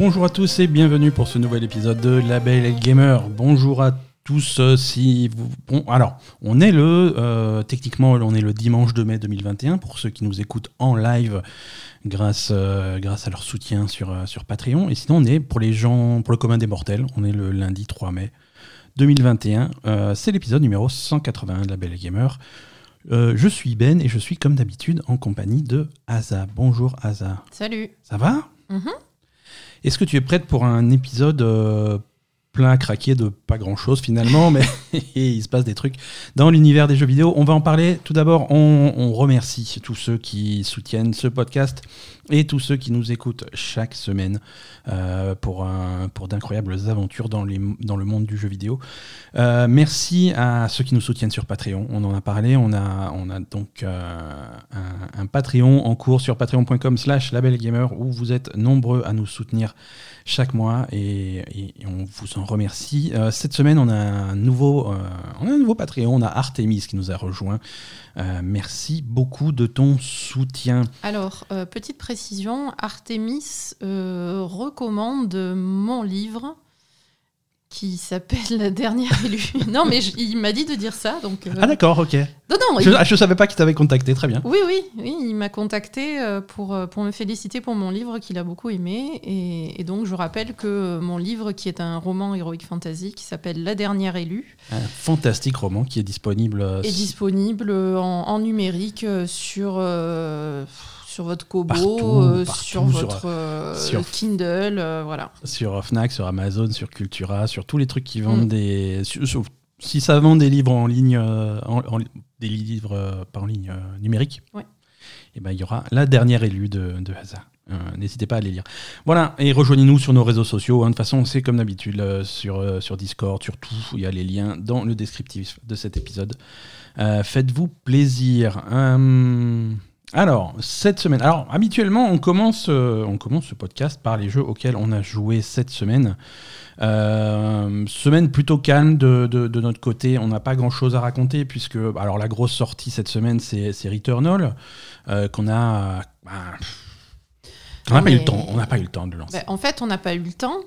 Bonjour à tous et bienvenue pour ce nouvel épisode de Label Gamer. Bonjour à tous. euh, Si vous... bon, alors, on est le euh, techniquement, on est le dimanche de mai 2021 pour ceux qui nous écoutent en live grâce euh, grâce à leur soutien sur euh, sur Patreon. Et sinon, on est pour les gens, pour le commun des mortels, on est le lundi 3 mai 2021. Euh, C'est l'épisode numéro 181 de Label Gamer. Euh, je suis Ben et je suis comme d'habitude en compagnie de Asa. Bonjour Asa. Salut. Ça va? Mhm. Est-ce que tu es prête pour un épisode euh, plein à craquer de pas grand-chose finalement, mais il se passe des trucs dans l'univers des jeux vidéo On va en parler. Tout d'abord, on, on remercie tous ceux qui soutiennent ce podcast et tous ceux qui nous écoutent chaque semaine euh, pour, un- pour d'incroyables aventures dans, les, dans le monde du jeu vidéo. Euh, merci à ceux qui nous soutiennent sur Patreon. On en a parlé. On a, on a donc euh, un, un Patreon en cours sur patreon.com slash labelgamer où vous êtes nombreux à nous soutenir chaque mois et, on vous en remercie. Euh, cette semaine, on a un nouveau, euh, on a un nouveau Patreon. On a Artemis qui nous a rejoint. Euh, merci beaucoup de ton soutien. Alors, petite précision, Artemis recommande mon livre qui s'appelle La dernière élue. non, mais je- il m'a dit de dire ça, donc... euh, Ah d'accord, ok. Non, non, Je, je savais pas qu'il t'avait contacté. Très bien. Oui, oui, oui, il m'a contacté euh, pour, euh, pour me féliciter pour mon livre qu'il a beaucoup aimé. Et, et donc, je rappelle que mon livre, qui est un roman héroïque fantasy, qui s'appelle La dernière élue, Un fantastique roman qui est disponible. est disponible en, en numérique sur, euh, sur votre Kobo, Partout, euh, partout, sur votre euh, sur- Kindle, euh, voilà. sur Fnac, sur Amazon, sur Cultura, sur tous les trucs qui vendent Mm. des. sur- sur- si ça vend des livres en ligne, en- en- des livres pas en ligne numériques, Ouais. et ben il y aura la dernière élue de, de. Euh, N'hésitez pas à les lire. Voilà, et rejoignez-nous sur nos réseaux sociaux. hein. De toute façon, c'est comme d'habitude sur, sur Discord, sur tout. Il y a les liens dans le descriptif de cet épisode. Faites-vous plaisir. Alors, cette semaine. Alors, habituellement, on commence, euh, on commence ce podcast par les jeux auxquels on a joué cette semaine. Euh, semaine plutôt calme de, de- de notre côté. On n'a pas grand chose à raconter puisque, alors, la grosse sortie cette semaine, c'est c'est Returnal euh, qu'on a. bah, on n'a pas eu le temps. On n'a pas eu le temps de lancer. Ben, en fait, on n'a pas eu le temps,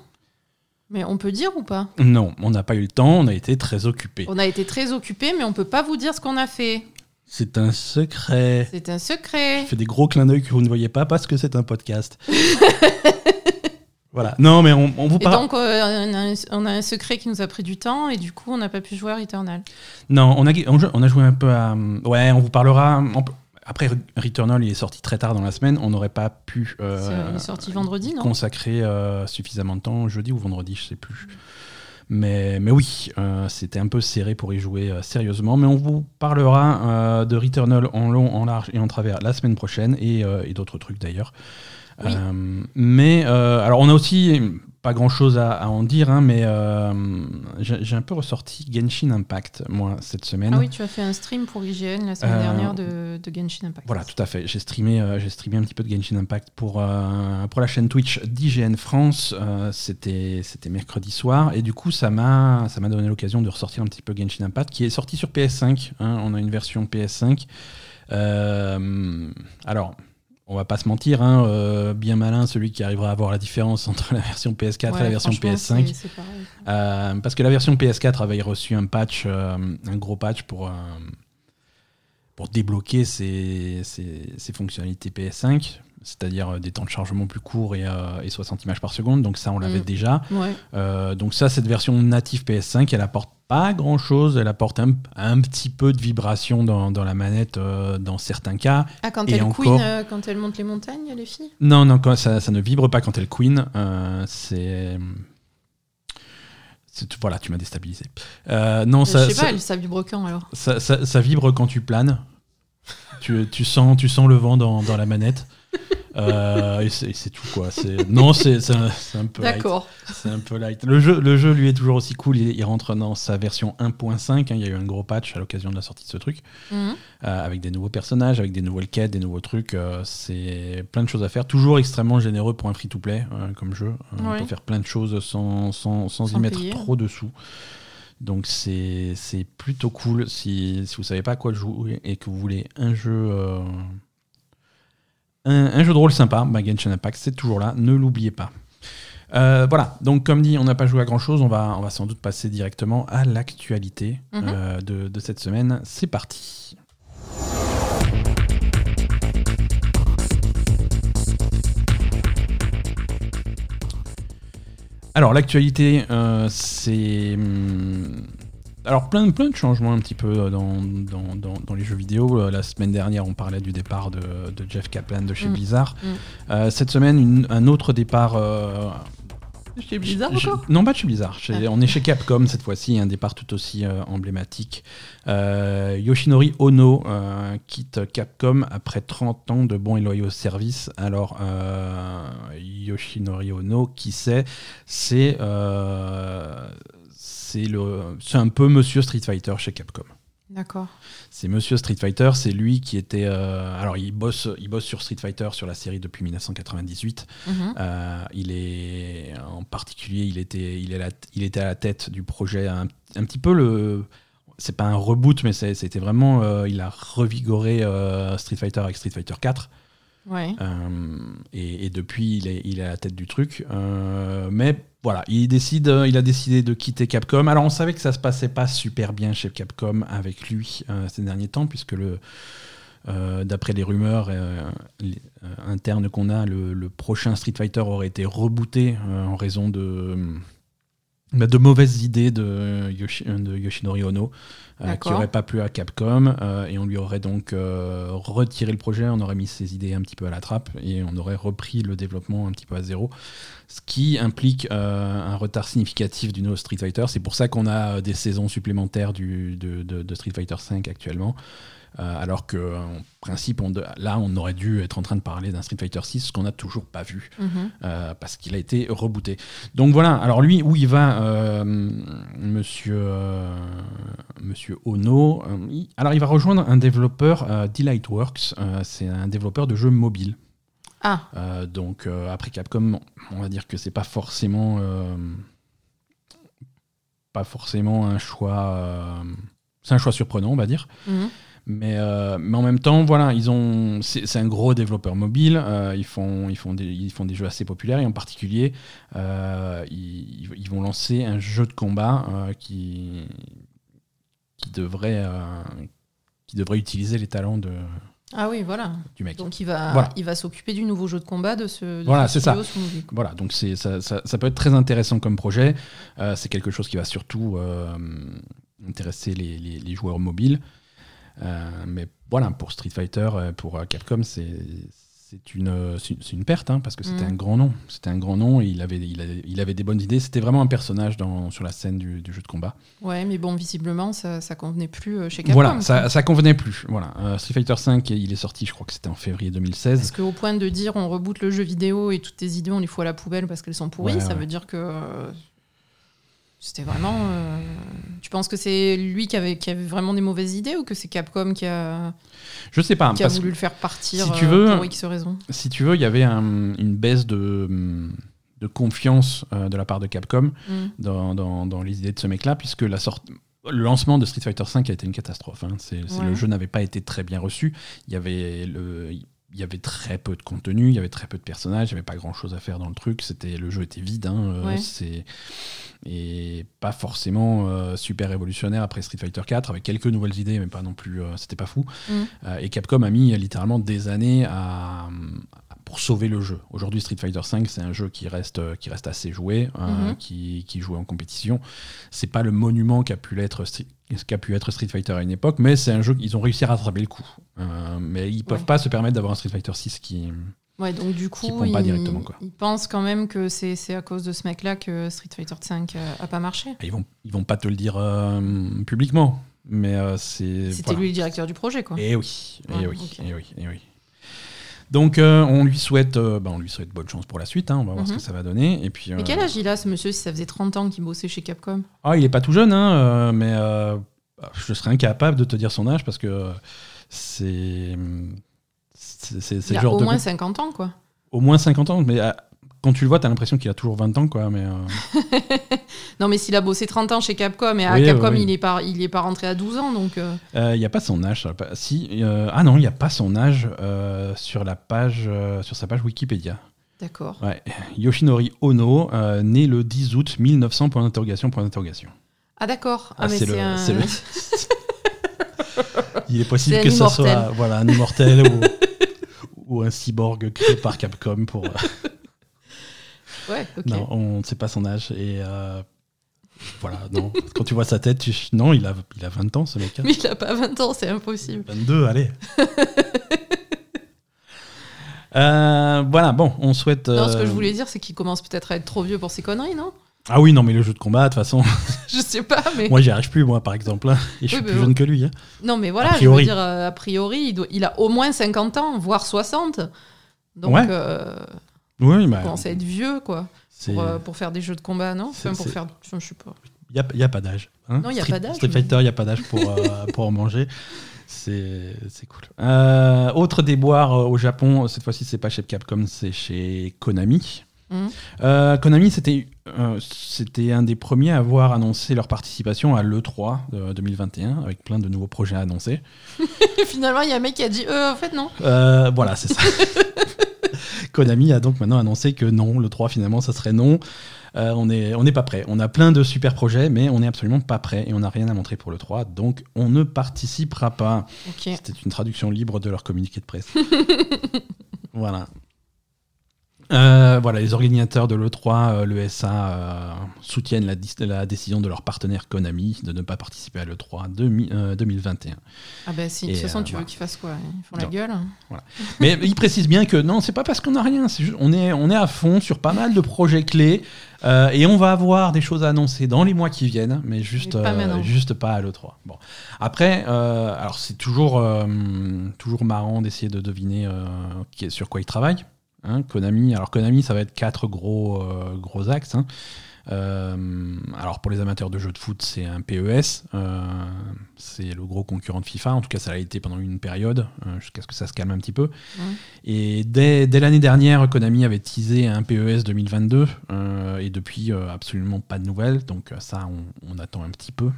mais on peut dire ou pas? Non, on n'a pas eu le temps. On a été très occupés. On a été très occupés, mais on peut pas vous dire ce qu'on a fait. C'est un secret. C'est un secret. Je fais des gros clins d'œil que vous ne voyez pas parce que c'est un podcast. voilà. Non, mais on, on vous parle. donc, euh, on, a un, on a un secret qui nous a pris du temps, et du coup, on n'a pas pu jouer à Returnal. Non, on a, on, a joué un peu à. Ouais, on vous parlera. on après, Returnal, il est sorti très tard dans la semaine. On n'aurait pas pu euh, il est sorti vendredi, non? consacrer euh, suffisamment de temps, jeudi ou vendredi, je sais plus. Mais, mais oui, euh, c'était un peu serré pour y jouer euh, sérieusement. Mais on vous parlera euh, de Returnal en long, en large et en travers la semaine prochaine et, et d'autres trucs d'ailleurs. Oui. Mais alors, on a aussi pas grand chose à, à en dire, hein, mais euh, j'ai un peu ressorti Genshin Impact, moi, cette semaine. Ah oui, tu as fait un stream pour IGN la semaine Euh, dernière de, de Genshin Impact. Voilà, tout à fait. J'ai streamé, euh, j'ai streamé un petit peu de Genshin Impact pour, euh, pour la chaîne Twitch d'IGN France. Euh, c'était, c'était mercredi soir. Et du coup, ça m'a, ça m'a donné l'occasion de ressortir un petit peu Genshin Impact, qui est sorti sur PS5. hein. on a une version PS5. Euh, alors, on va pas se mentir, hein, euh, bien malin celui qui arrivera à voir la différence entre la version PS4 et la version franchement, PS5. c'est- c'est pareil. Euh, parce que la version PS4 avait reçu un patch, euh, un gros patch pour, pour débloquer ses, ses- ses fonctionnalités PS5, c'est-à-dire euh, des temps de chargement plus courts et, euh, et 60 images par seconde. Donc ça, on l'avait Mm. déjà. Ouais. Euh, donc ça, cette version native PS5, elle apporte pas grand-chose. Elle apporte un, un petit peu de vibration dans, dans la manette euh, dans certains cas. Ah, quand Et elle encore- queen, euh, quand elle monte les montagnes, les filles? Non, non, quand ça, ça ne vibre pas quand elle queen. euh, c'est... Voilà, tu m'as déstabilisé. Euh, non, ça, Je sais ça- pas, elle- ça vibre quand alors? ça vibre quand tu planes. tu, tu sens, tu sens le vent dans, dans la manette. Euh, et c'est tout quoi. Non, c'est un, un peu light. D'accord. C'est un peu light. Le jeu, le jeu lui est toujours aussi cool. Il, il rentre dans sa version 1.5. hein. Il y a eu un gros patch à l'occasion de la sortie de ce truc, Mhm. euh, avec des nouveaux personnages, avec des nouvelles quêtes, des nouveaux trucs. euh, c'est plein de choses à faire. Toujours extrêmement généreux pour un free-to-play comme jeu. On Ouais. peut faire plein de choses sans, sans, sans y mettre payer. trop de sous. Donc c'est c'est plutôt cool si, si vous savez pas à quoi jouer et que vous voulez un jeu un, un jeu de rôle sympa, bah Genshin Impact c'est toujours là, ne l'oubliez pas. Euh, voilà, donc comme dit, on n'a pas joué à grand chose, on va, on va sans doute passer directement à l'actualité Mhm. euh, de, de cette semaine. C'est parti. Alors l'actualité, euh, c'est... hum, Alors plein, plein de changements un petit peu euh, dans, dans, dans- dans les jeux vidéo. Euh, La semaine dernière, on parlait du départ de, de Jeff Kaplan de chez Mm. Blizzard. Mm. Euh, cette semaine, une- un autre départ... euh, Chez Blizzard chez- encore Non, pas chez Blizzard. Chez- Ah. On est chez Capcom cette fois-ci, un départ tout aussi euh, emblématique. Yoshinori Ono quitte Capcom après 30 ans de bons et loyaux services. Alors, Yoshinori Ono, qui c'est C'est c'est le- c'est un peu Monsieur Street Fighter chez Capcom. D'accord. C'est Monsieur Street Fighter, c'est lui qui était. euh, alors, il bosse, il bosse sur Street Fighter sur la série depuis 1998. Mhm. Euh, il est en particulier, il était, il, est la- il était à la tête du projet un, un petit peu le. C'est pas un reboot, mais c'était vraiment. euh, il a revigoré Street Fighter avec Street Fighter 4. Euh, et, depuis, il est, à la tête du truc. Euh, mais voilà, il, décide, euh, il a décidé de quitter Capcom. Alors, on savait que ça se passait pas super bien chez Capcom avec lui ces derniers temps, puisque D'après les rumeurs internes qu'on a, le, le prochain Street Fighter aurait été rebooté en raison de, bah, de mauvaises idées de, Yoshi- de Yoshinori Ono, euh, qui n'auraient pas plu à Capcom, euh, et on lui aurait donc euh, retiré le projet, on aurait mis ses idées un petit peu à la trappe, et on aurait repris le développement un petit peu à zéro, ce qui implique euh, un retard significatif du nouveau Street Fighter. C'est pour ça qu'on a euh, des saisons supplémentaires du, de, de- de Street Fighter V actuellement. Euh, alors que en principe, on là, on aurait dû être en train de parler d'un Street Fighter 6, ce qu'on n'a toujours pas vu Mhm. euh, parce qu'il a été rebooté. Donc voilà, alors lui, où il va, euh, monsieur, monsieur Ono il- Alors il va rejoindre un développeur, Delightworks, c'est un développeur de jeux mobiles. Ah, Euh, donc euh, après Capcom, on va dire que c'est pas forcément, euh, pas forcément un choix. c'est un choix surprenant, on va dire. mhm. Mais, euh, mais en même temps, voilà, ils ont, c'est un gros développeur mobile. euh, ils, font, ils, font des, ils font des jeux assez populaires et en particulier, euh, ils, ils vont lancer un jeu de combat qui, qui, devrait, qui devrait utiliser les talents de, ah oui, voilà. du mec. Donc il va, Voilà. il va s'occuper du nouveau jeu de combat de ce. de Voilà, ce c'est ça. Voilà, donc c'est, ça, ça, ça peut être très intéressant comme projet. Euh, c'est quelque chose qui va surtout euh, intéresser les, les- les joueurs mobiles. Euh, mais voilà, pour Street Fighter, euh, pour euh, Capcom, c'est, c'est, une, une- perte, hein, parce que c'était Mhm. un grand nom. C'était un grand nom et il avait, il avait, il avait des bonnes idées. C'était vraiment un personnage dans, sur la scène du, du jeu de combat. Ouais, mais bon, visiblement, ça, ça convenait plus chez Capcom. voilà, ça, ça convenait plus. Voilà. Euh, Street Fighter 5, il est sorti, je crois que c'était en février 2016. Parce qu'au point de dire on reboot le jeu vidéo et toutes tes idées on les fout à la poubelle parce qu'elles sont pourries, Ouais, ça ouais. veut dire que c'était vraiment. euh, Tu penses que c'est lui qui avait, qui avait vraiment des mauvaises idées ou que c'est Capcom qui a, Je sais pas. qui a voulu le faire partir si tu euh, veux- pour X raisons? si tu veux, il y avait un- une baisse de, de confiance euh, de la part de Capcom Mm. dans, dans- dans les idées de ce mec-là, puisque la sorte, le lancement de Street Fighter V a été une catastrophe. hein. C'est, c'est- Ouais. Le jeu n'avait pas été très bien reçu. Il y avait le. Il y avait très peu de contenu, il y avait très peu de personnages, il n'y avait pas grand chose à faire dans le truc. C'était le jeu était vide, hein, euh, Ouais. c'est et pas forcément euh, super révolutionnaire après Street Fighter 4 avec quelques nouvelles idées, mais pas non plus, euh, c'était pas fou. Mm. Euh, et Capcom a mis littéralement des années à, pour sauver le jeu. Aujourd'hui, Street Fighter V, c'est un jeu qui reste, qui reste assez joué, euh, Mhm. qui, qui joue en compétition. C'est pas le monument qu'a pu l'être Street- qu'a pu être Street Fighter à une époque, mais c'est un jeu qu'ils ont réussi à rattraper le coup. Euh, mais ils peuvent Ouais. pas se permettre d'avoir un Street Fighter 6 qui. Ouais, donc du coup, prend pas directement, quoi. il pense quand même que c'est à cause de ce mec-là que Street Fighter V euh, a pas marché. Ils vont, ils vont pas te le dire euh, publiquement, mais euh, c'est. C'était voilà. lui le directeur du projet, quoi. Et oui, et Ouais, oui, ok. et oui, et oui. Donc euh, on lui souhaite, euh, bah, on lui souhaite bonne chance pour la suite. hein, on va voir ce Mhm. que ça va donner. Et puis. Mais euh, quel âge il a, ce monsieur, si ça faisait 30 ans qu'il bossait chez Capcom? Ah, il est pas tout jeune, hein, mais euh, je serais incapable de te dire son âge parce que c'est. C'est le genre au de. moins 50 ans, quoi. Au moins 50 ans, mais quand tu le vois, t'as l'impression qu'il a toujours 20 ans, quoi. Mais, euh, Non, mais s'il a bossé 30 ans chez Capcom, et à Oui, Capcom, oui, il est pas, il est pas rentré à 12 ans, donc. euh, euh, il n'y a pas son âge. ça, pas- Si, euh, ah non, il n'y a pas son âge euh, sur la page, euh, sur sa page Wikipédia. D'accord. Ouais. Yoshinori Ono, euh, né le 10 août 1900, point d'interrogation, point d'interrogation. Ah d'accord. Ah, Ah, mais c'est c'est le- un... c'est le- Il est possible que ça immortel. soit voilà, un immortel ou, ou un cyborg créé par Capcom pour. Ouais, ok. Non, on ne sait pas son âge. Et euh, voilà, non. Quand tu vois sa tête, tu... non, il a, il a 20 ans ce mec. hein. Mais il a pas 20 ans, c'est impossible. 22, allez. Euh, voilà, bon, on souhaite. Non, ce que euh, je voulais dire, c'est qu'il commence peut-être à être trop vieux pour ces conneries, non? Ah oui, non, mais le jeu de combat, de toute façon, Je sais pas, mais... moi j'y arrive plus, moi par exemple. hein. Et je suis Oui, plus jeune que lui. hein. Non, mais voilà, A je veux dire, a priori, il, doit- il a au moins 50 ans, voire 60. Donc, Ouais. Oui, il bah, commence à être vieux, quoi, pour, euh, pour faire des jeux de combat, non? Enfin, pour faire... Je sais pas. Il n'y a, a pas d'âge. hein? Non, y a Street- pas d'âge, Street mais- Fighter, il n'y a pas d'âge pour, euh, pour en manger. C'est cool. Euh, autre déboire au Japon, cette fois-ci, c'est pas chez Capcom, c'est chez Konami. Euh, Konami, c'était c'était un des premiers à avoir annoncé leur participation à l'E3 de 2021, avec plein de nouveaux projets annoncés. Et finalement, il y a un mec qui a dit, euh, en fait, non. Voilà, c'est ça. Konami a donc maintenant annoncé que non, le 3 finalement, ça serait non. Euh, on n'est on n'est pas prêt. On a plein de super projets, mais on n'est absolument pas prêt et on n'a rien à montrer pour le 3, donc on ne participera pas. C'était une traduction libre de leur communiqué de presse. voilà. Euh, voilà, les organisateurs de l'E3, euh, le SA, euh, soutiennent la, décision de leur partenaire Konami de ne pas participer à l'E3 demi- euh, 2021. Ah ben si, de toute façon, tu voilà. veux qu'ils fassent quoi? Ils font la Non. gueule Mais il précise bien que non, c'est pas parce qu'on n'a rien, juste- on est, on est à fond sur pas mal de projets clés et on va avoir des choses à annoncer dans les mois qui viennent, mais juste, pas maintenant. juste pas à l'E3. Bon. Après, alors c'est toujours, toujours marrant d'essayer de deviner sur quoi ils travaillent. Hein. Konami, alors Konami, ça va être quatre gros, euh, gros axes. hein. Euh, alors pour les amateurs de jeux de foot, c'est un PES. euh, c'est le gros concurrent de FIFA. En tout cas, ça l'a été pendant une période, jusqu'à ce que ça se calme un petit peu. Et dès, dès l'année dernière, Konami avait teasé un PES 2022. euh, et depuis, absolument pas de nouvelles. Donc ça, on, on attend un petit peu.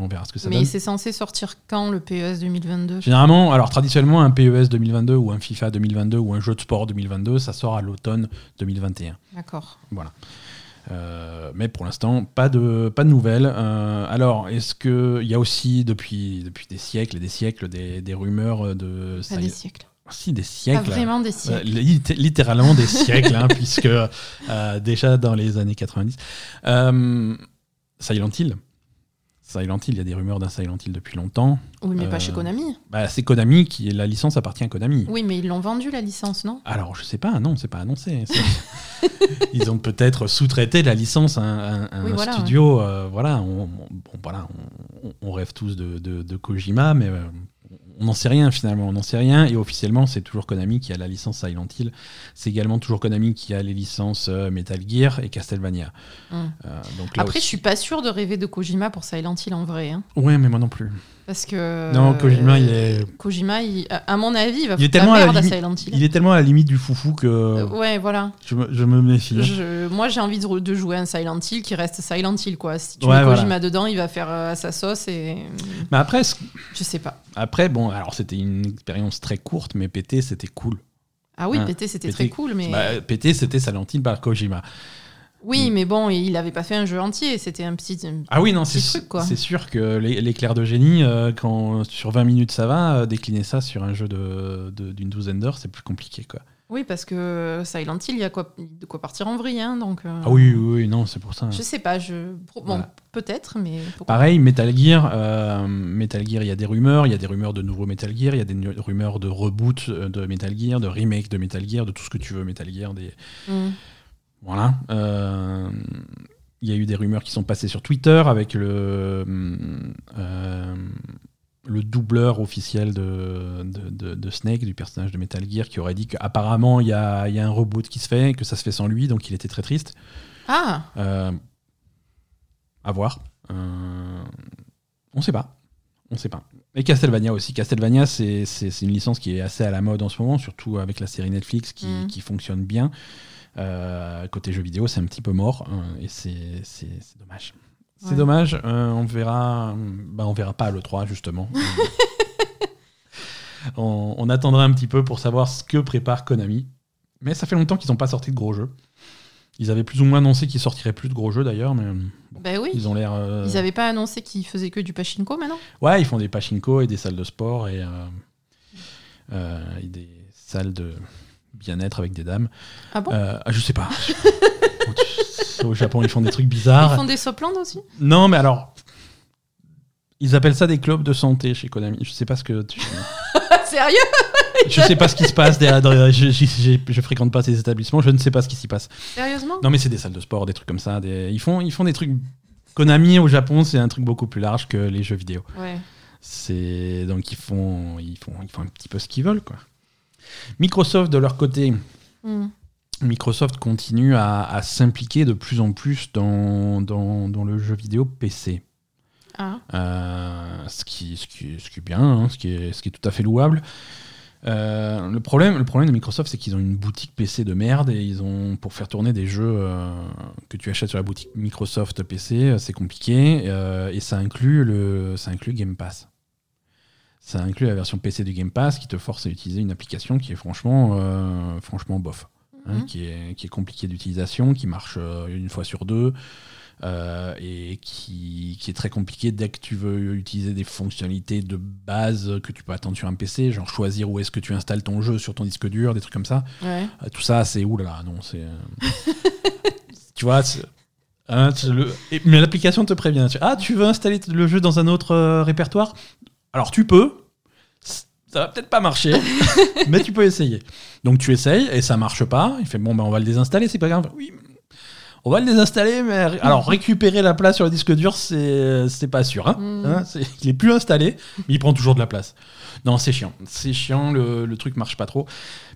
On verra ce que ça Mais donne. c'est censé sortir quand le PES 2022 Généralement, alors traditionnellement, un PES 2022 ou un FIFA 2022 ou un jeu de sport 2022, ça sort à l'automne 2021. D'accord. Voilà. Euh, mais pour l'instant, pas de, pas de nouvelles. Euh, alors, est-ce qu'il y a aussi, depuis, depuis des siècles et des siècles, des, des rumeurs de... Pas des siècles. Si, des Pas siècles. vraiment des Euh, siècles. lit- littéralement des siècles, hein, puisque euh, déjà dans les années 90. Euh, Silent Hill. Silent Hill, il y a des rumeurs d'un Silent Hill depuis longtemps. Oui, mais euh, pas chez Konami. Bah, c'est Konami qui la licence appartient à Konami. Oui, mais ils l'ont vendu la licence, non? Alors, je sais pas, non, c'est pas annoncé. Ils ont peut-être sous-traité la licence à un, à un Oui, voilà, studio. euh, voilà, on, on- bon, voilà on, on rêve tous de, de- de Kojima, mais euh, on n'en sait rien finalement. On n'en sait rien. Et officiellement, c'est toujours Konami qui a la licence Silent Hill. C'est également toujours Konami qui a les licences euh, Metal Gear et Castlevania. Hum. Euh, donc Après, je aussi- suis pas sûre de rêver de Kojima pour Silent Hill en vrai. hein. Ouais, mais moi non plus. Parce que. Non, Kojima, il est, Kojima, il- à à mon avis, il va Il est tellement à la merde à limite- Silent Hill. il est tellement à la limite du foufou que Euh, ouais, voilà. je, me, je me méfie. hein. Je- moi, j'ai envie de, de jouer un Silent Hill qui reste Silent Hill, quoi. Si tu Ouais, mets voilà. Kojima dedans, il va faire euh, sa sauce et. Mais après, Je sais pas. Après, bon, alors c'était une expérience très courte, mais PT, c'était cool. Ah oui, Ah, PT, c'était très cool, mais. Bah, PT, c'était Silent Hill par Kojima. Oui, mais bon, il avait pas fait un jeu entier. C'était un petit. un- Ah oui, non, c'est truc, quoi. c'est sûr que l'é- l'éclair de génie, euh, quand sur 20 minutes ça va, euh, décliner ça sur un jeu de- d'une douzaine d'heures, c'est plus compliqué. Quoi. Oui, parce que Silent Hill, il y a quoi, de quoi partir en vrille, hein, donc. euh, Ah oui, oui, oui, non, c'est pour ça. Je sais pas, je. Bon, Voilà. peut-être, mais. Pareil, Metal Gear, euh, Metal Gear, il y a des rumeurs, il y a des rumeurs de nouveaux Metal Gear, il y a des rumeurs de reboot euh, de Metal Gear, de remake de Metal Gear, de tout ce que tu veux Metal Gear, des, Hmm. Voilà. Euh, Il y a eu des rumeurs qui sont passées sur Twitter avec le, euh, le doubleur officiel de, de, de- de Snake, du personnage de Metal Gear, qui aurait dit qu'apparemment il y a, il y a un reboot qui se fait, que ça se fait sans lui, donc il était très triste. Ah Euh, à voir. Euh, on sait pas. On sait pas. Et Castlevania aussi. Castlevania, c'est une licence qui est assez à la mode en ce moment, surtout avec la série Netflix qui, Mm. qui fonctionne bien. Euh, côté jeux vidéo, c'est un petit peu mort euh, et c'est dommage. C'est Ouais. dommage. euh, on verra. Bah, on verra pas à l'E3 justement. on, on attendra un petit peu pour savoir ce que prépare Konami. Mais ça fait longtemps qu'ils n'ont pas sorti de gros jeux. Ils avaient plus ou moins annoncé qu'ils sortiraient plus de gros jeux d'ailleurs, mais bon, Bah oui. ils ont l'air. euh, Ils avaient pas annoncé qu'ils faisaient que du pachinko maintenant? Ouais, ils font des pachinko et des salles de sport et, euh, euh, et des salles de bien-être avec des dames. Ah bon? Euh, je sais pas. Au Japon, ils font des trucs bizarres. Ils font des soplandes aussi? Non, mais alors. Ils appellent ça des clubs de santé chez Konami. Je sais pas ce que tu. Sérieux Je sais pas ce qui se passe derrière. derrière- je, je- je- je fréquente pas ces établissements. Je ne sais pas ce qui s'y passe. Sérieusement Non, mais c'est des salles de sport, des trucs comme ça. des- Ils font, ils font des trucs. Konami au Japon, c'est un truc beaucoup plus large que les jeux vidéo. Ouais. C'est donc ils font, ils font, ils font un petit peu ce qu'ils veulent, quoi. Microsoft de leur côté, Hmm. Microsoft continue à, à s'impliquer de plus en plus dans, dans, dans le jeu vidéo PC. Ah. Euh, ce, qui, ce, qui, ce qui est bien, hein, ce, qui est, ce qui est tout à fait louable. Euh, le, problème, le problème de Microsoft, c'est qu'ils ont une boutique PC de merde et ils ont, pour faire tourner des jeux euh, que tu achètes sur la boutique Microsoft PC, c'est compliqué euh, et ça inclut, le, ça inclut Game Pass. Ça inclut la version PC du Game Pass qui te force à utiliser une application qui est franchement, franchement bof hein, Mhm. qui, est, qui est compliqué d'utilisation, qui marche une fois sur deux, euh, et qui, qui est très compliqué dès que tu veux utiliser des fonctionnalités de base que tu peux attendre sur un PC, genre choisir où est-ce que tu installes ton jeu sur ton disque dur, des trucs comme ça. Ouais. Euh, tout ça, c'est oulala, non, c'est. euh, tu vois, hein, c'est le- et- mais l'application te prévient. Tu- Ah, tu veux installer le jeu dans un autre euh, répertoire? Alors tu peux. Ça va peut-être pas marcher, mais tu peux essayer. Donc tu essayes et ça marche pas. Il fait bon, ben on va le désinstaller, c'est pas grave. Oui, on va le désinstaller, mais alors récupérer la place sur le disque dur, c'est pas sûr. hein. Mm. Hein, il est plus installé, mais il prend toujours de la place. Non, c'est chiant. C'est chiant, le, le truc marche pas trop.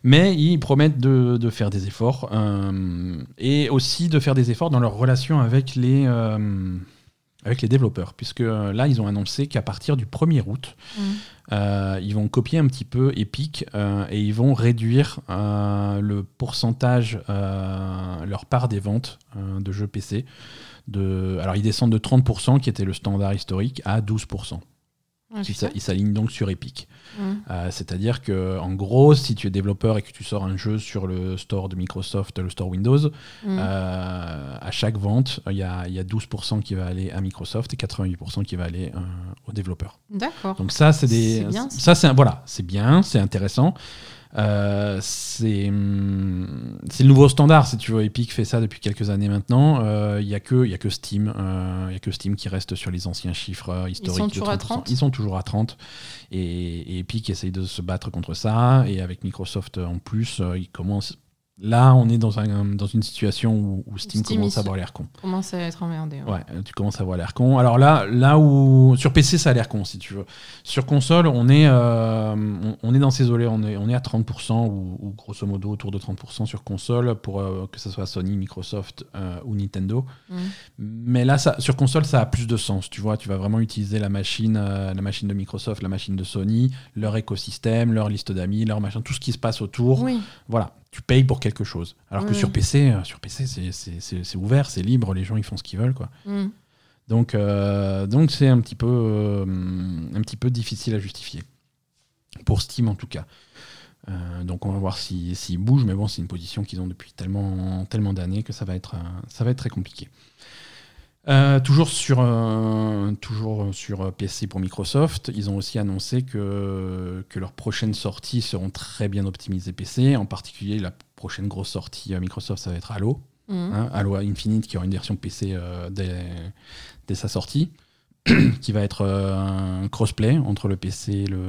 Mais ils promettent de, de faire des efforts euh, et aussi de faire des efforts dans leur relation avec les, euh, avec les développeurs. Puisque euh, là, ils ont annoncé qu'à partir du 1er août, Mm. euh, ils vont copier un petit peu Epic euh, et ils vont réduire euh, le pourcentage, leur part des ventes de jeux PC. De, alors, ils descendent de 30%, qui était le standard historique, à 12%. Ah, Ils putain. s'a- ils s'alignent donc sur Epic. Euh, C'est-à-dire que, en gros, si tu es développeur et que tu sors un jeu sur le store de Microsoft, le store Windows, Hmm. euh, à chaque vente, il y a, il y a 12% qui va aller à Microsoft et 88% qui va aller euh, aux développeurs. D'accord. Donc ça, c'est des, bien, ça. ça c'est voilà, c'est bien, c'est intéressant. Euh, c'est hum, c'est le nouveau standard si tu veux. Epic fait ça depuis quelques années maintenant. Euh, Il y a que il y a que Steam, euh, il y a que Steam qui reste sur les anciens chiffres euh, historiques. de toujours à 30%. 30? Ils sont toujours à 30 et, et Epic essaye de se battre contre ça et avec Microsoft en plus, euh, ils commencent. Là, on est dans, un, dans une situation où, où Steam, Steam, commence à avoir l'air con. Commence à être emmerdé. ouais. Ouais, tu commences à avoir l'air con. Alors là, là où sur PC ça a l'air con si tu veux. Sur console, on est, euh, on, on est dans ces eaux on est, on est à 30% ou, ou grosso modo autour de 30% sur console pour euh, que ce soit Sony, Microsoft euh, ou Nintendo. Hmm. Mais là, ça, sur console, ça a plus de sens. Tu vois, tu vas vraiment utiliser la machine, la machine de Microsoft, la machine de Sony, leur écosystème, leur liste d'amis, leur machin, tout ce qui se passe autour. Oui. Voilà, tu payes pour quelque chose. Alors que Oui. sur PC, euh, sur PC, c'est- ouvert, c'est libre, les gens ils font ce qu'ils veulent, quoi. Donc, euh, donc c'est un petit peu, euh, un petit peu difficile à justifier pour Steam en tout cas. Euh, donc on va voir s'ils s'ils bougent, mais bon, c'est une position qu'ils ont depuis tellement, tellement d'années que ça va être, ça va être très compliqué. Euh, toujours sur, euh, toujours sur PC pour Microsoft, ils ont aussi annoncé que, que leurs prochaines sorties seront très bien optimisées PC. En particulier, la prochaine grosse sortie à Microsoft, ça va être Halo. Hein, Halo Infinite qui aura une version PC euh, dès, dès sa sortie, qui va être euh, un crossplay entre le PC et, le,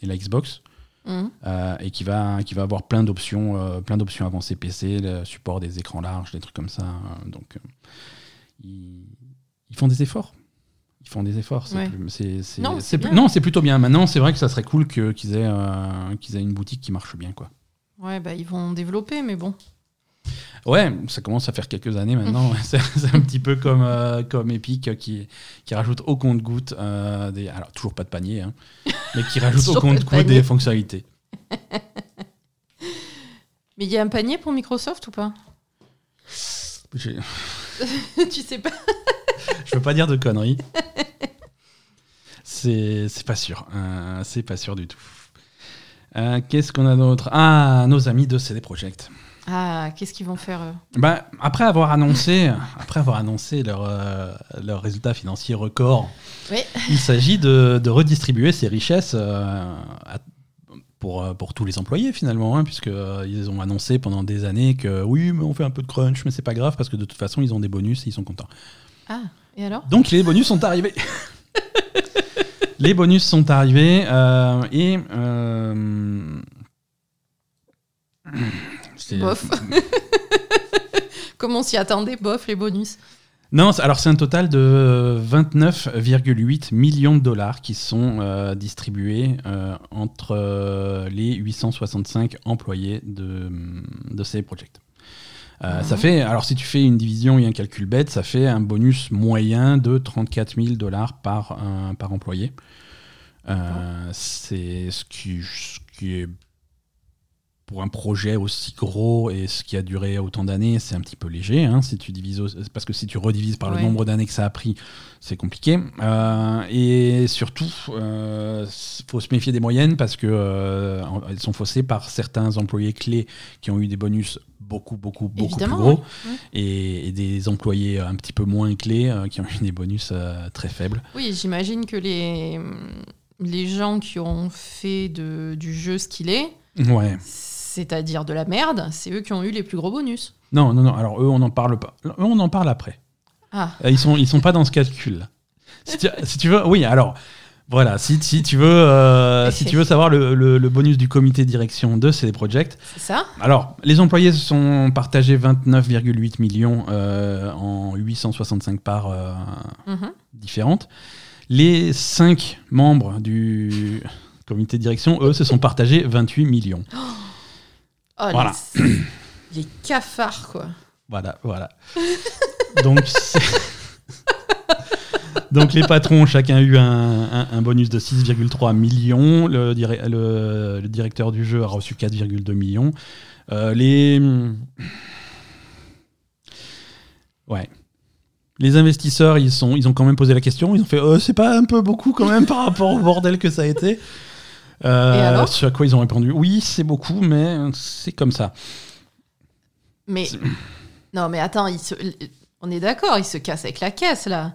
et la Xbox, euh, et qui va, qui va avoir plein d'options, euh, plein d'options avancées PC, le support des écrans larges, des trucs comme ça. euh, donc, euh, ils, ils font des efforts. Ils font des efforts. C'est Ouais. Non, c'est plutôt bien. Maintenant, c'est vrai que ça serait cool que- qu'ils aient, euh, qu'ils aient une boutique qui marche bien, quoi. Ouais, bah ils vont développer, mais bon. Ouais, ça commence à faire quelques années maintenant. c'est un petit peu comme, euh, comme Epic qui, qui rajoute au compte-goutte euh, des. Alors, toujours pas de panier, hein, mais qui rajoute au de compte-goutte des fonctionnalités. Mais il y a un panier pour Microsoft ou pas? J'ai- Tu sais pas Je veux pas dire de conneries. C'est c'est pas sûr. euh, c'est pas sûr du tout. Euh, Qu'est-ce qu'on a d'autre? Ah, nos amis de CD Projekt. Ah, qu'est-ce qu'ils vont faire eux? Bah, après avoir annoncé, après avoir annoncé leur, euh, leur résultat financier record, Oui. il s'agit de, de redistribuer ces richesses euh, à- pour, euh, pour tous les employés finalement, hein, puisqu'ils ont annoncé pendant des années que oui, mais on fait un peu de crunch, mais c'est pas grave parce que de toute façon ils ont des bonus et ils sont contents. Ah, et alors? Donc les bonus sont arrivés. les bonus sont arrivés euh, et euh, Bof. Comme on s'y attendait, bof, les bonus. Non, alors c'est un total de 29,8 millions de dollars qui sont euh, distribués euh, entre euh, les 865 employés de, de CD Projekt. Euh, Mhm. Ça fait, alors si tu fais une division et un calcul bête, ça fait un bonus moyen de 34 000 dollars par, euh, par employé. Euh, c'est ce qui, ce qui est pour un projet aussi gros et ce qui a duré autant d'années, c'est un petit peu léger. hein, si tu divises, au- parce que si tu redivises par Ouais. le nombre d'années que ça a pris, c'est compliqué. Euh, et surtout, il faut se méfier des moyennes parce que euh, elles sont faussées par certains employés clés qui ont eu des bonus beaucoup, beaucoup, beaucoup Évidemment, plus gros oui. Et, et des employés un petit peu moins clés euh, qui ont eu des bonus euh, très faibles. Oui, j'imagine que les, les gens qui ont fait de, du jeu ce qu'il est, Ouais. C'est-à-dire de la merde, c'est eux qui ont eu les plus gros bonus. Non, non, non. Alors eux, on n'en parle pas. Eux, on en parle après. Ah, Euh, Ils sont, ils sont pas dans ce calcul. Si tu, si tu veux, oui. Alors, voilà. Si, si tu veux, euh, si tu veux savoir le, le- le bonus du comité de direction de CD Projekt, c'est ça alors les employés se sont partagés 29,8 millions euh, en 865 parts euh, Mhm. différentes. Les cinq membres du comité de direction, eux, se sont partagés 28 millions. Oh, Voilà. les, les cafards, quoi. Voilà, voilà. Donc, les patrons ont chacun eu un, un- un bonus de 6,3 millions. Le, direct- le- le directeur du jeu a reçu 4,2 millions. Euh, les... Ouais. Les investisseurs, ils, sont, ils ont quand même posé la question. Ils ont fait Euh, c'est pas un peu beaucoup quand même par rapport au bordel que ça a été Euh, alors Sur quoi ils ont répondu Oui, c'est beaucoup, mais c'est comme ça. Mais non, mais attends, il se- on est d'accord, il se casse avec la caisse là.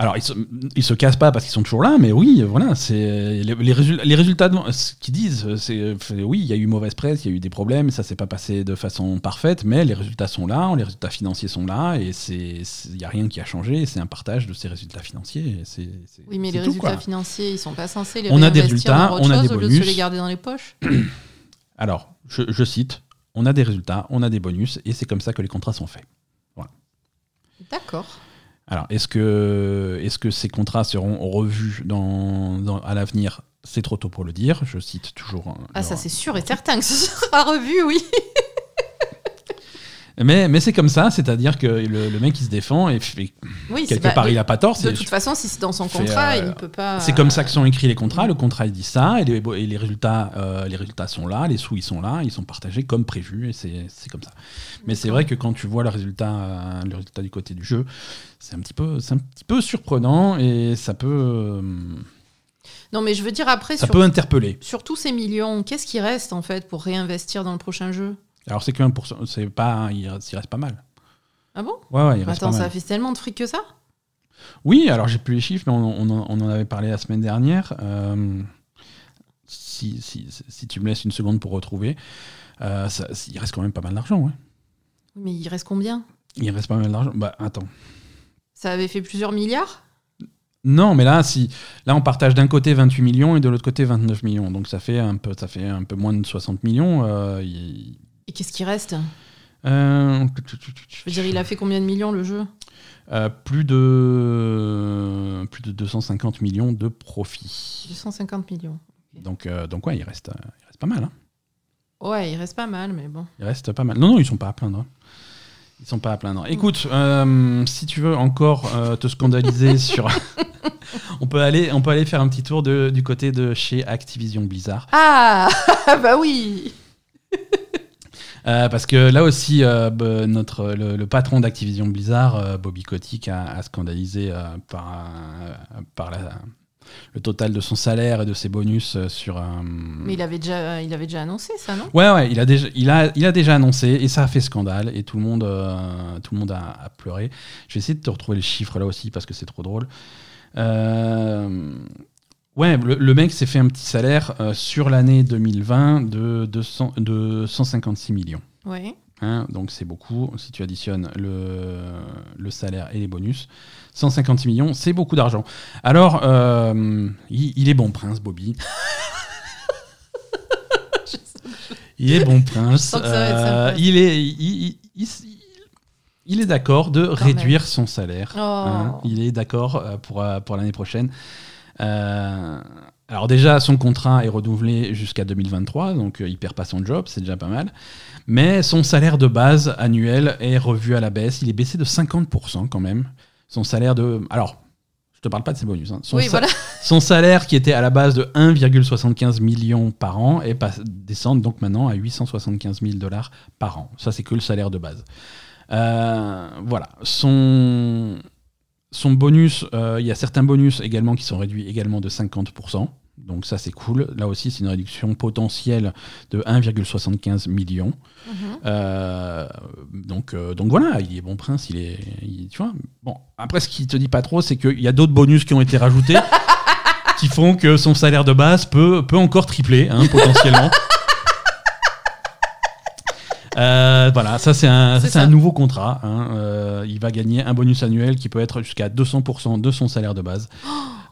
Alors, ils se, ils se cassent pas parce qu'ils sont toujours là, mais oui, voilà, c'est les, les résul- les résultats, de, ce qu'ils disent, c'est oui, il y a eu mauvaise presse, il y a eu des problèmes, ça s'est pas passé de façon parfaite, mais les résultats sont là, les résultats financiers sont là, et c'est il y a rien qui a changé, c'est un partage de ces résultats financiers. Oui, mais les tout, résultats quoi. financiers, ils sont pas censés les On a des résultats, on a chose des au lieu de se bonus. les garder dans les poches. Alors, je, je cite, on a des résultats, on a des bonus, et c'est comme ça que les contrats sont faits. D'accord. Alors, est-ce que, est que ces contrats seront revus dans, dans- à l'avenir? C'est trop tôt pour le dire. Je cite toujours. euh, Ah, ça c'est sûr et certain que ce sera revu, oui. Mais, mais c'est comme ça, c'est-à-dire que le, le mec il se défend et fait- Oui, quelque pas- part de, il a pas tort. de toute façon, si c'est dans son fait, contrat, euh, il ne peut pas. c'est comme ça que sont écrits les contrats. Le contrat il dit ça et les, et les résultats, euh, les résultats sont là, les sous ils sont là, ils sont partagés comme prévu et c'est c'est comme ça. Mais c'est vrai que quand tu vois le résultat, euh, le résultat du côté du jeu, c'est un petit peu, c'est un petit peu surprenant et ça peut, euh, Non, mais je veux dire après ça sur, peut interpeller. sur tous ces millions, qu'est-ce qui reste en fait pour réinvestir dans le prochain jeu? Alors c'est que 1%, c'est pas, il reste, il reste pas mal. Ah bon? Ouais, ouais, il reste Attends, pas ça mal. fait tellement de fric que ça? Oui, alors j'ai plus les chiffres, mais on, on en- on en avait parlé la semaine dernière. Euh, si, si, si tu me laisses une seconde pour retrouver, euh, ça- il reste quand même pas mal d'argent. Ouais. Mais il reste combien? Il reste pas mal d'argent. Bah attends. Ça avait fait plusieurs milliards? Non, mais là, si, là, on partage d'un côté 28 millions et de l'autre côté 29 millions. Donc ça fait un peu, ça fait un peu moins de 60 millions. euh, il- Et qu'est-ce qui reste euh, Je veux dire, il a fait combien de millions le jeu euh, plus de plus de 250 millions de profits. 250 millions. Donc, euh, donc ouais, il reste, il reste pas mal. hein. Ouais, il reste pas mal, mais bon. Il reste pas mal. Non, non, ils sont pas à plaindre. Ils sont pas à plaindre. Écoute, euh, si tu veux encore euh, te scandaliser sur, on peut aller, on peut aller faire un petit tour de- du côté de chez Activision Blizzard, Ah Bah oui Euh, parce que là aussi, euh, notre le, le patron d'Activision Blizzard, euh, Bobby Kotick, a, a scandalisé par par la le total de son salaire et de ses bonus sur un. Mais il avait déjà, il avait déjà annoncé ça, non? Ouais, ouais, il a, déjà, il, a, il a déjà annoncé et ça a fait scandale et tout le monde, tout le monde a, a pleuré. Je vais essayer de te retrouver les chiffres là aussi parce que c'est trop drôle. Ouais, le, le mec s'est fait un petit salaire euh, sur l'année 2020 de, 200 de 156 millions. Ouais. Hein, donc c'est beaucoup. Si tu additionnes le, le salaire et les bonus, 156 millions, c'est beaucoup d'argent. Alors, euh, il, il est bon prince, Bobby. il est bon prince. Euh, il est, il, il- il- il est d'accord de réduire son salaire. Oh. Hein, il est d'accord pour, pour l'année prochaine. Euh, alors déjà, son contrat est renouvelé jusqu'à 2023, donc euh, il perd pas son job, c'est déjà pas mal. Mais son salaire de base annuel est revu à la baisse. Il est baissé de 50% quand même. Son salaire de... Alors, je te parle pas de ses bonus. hein. Son, Oui, sa- voilà. son salaire qui était à la base de 1,75 million par an est descend donc maintenant à 875 000 dollars par an. Ça, c'est que le salaire de base. Euh, voilà. Son, son bonus, euh, il y a certains bonus également qui sont réduits également de 50%. Donc ça, c'est cool. Là aussi, c'est une réduction potentielle de 1,75 million. Mhm. Euh, donc, euh, donc voilà, il est bon prince, il est, il- tu vois. Bon, après, ce qui te dit pas trop, c'est qu'il y a d'autres bonus qui ont été rajoutés, qui font que son salaire de base peut, peut encore tripler, hein, potentiellement. Euh, voilà, ça c'est un, ça, un nouveau contrat. hein. Euh, il va gagner un bonus annuel qui peut être jusqu'à 200% de son salaire de base.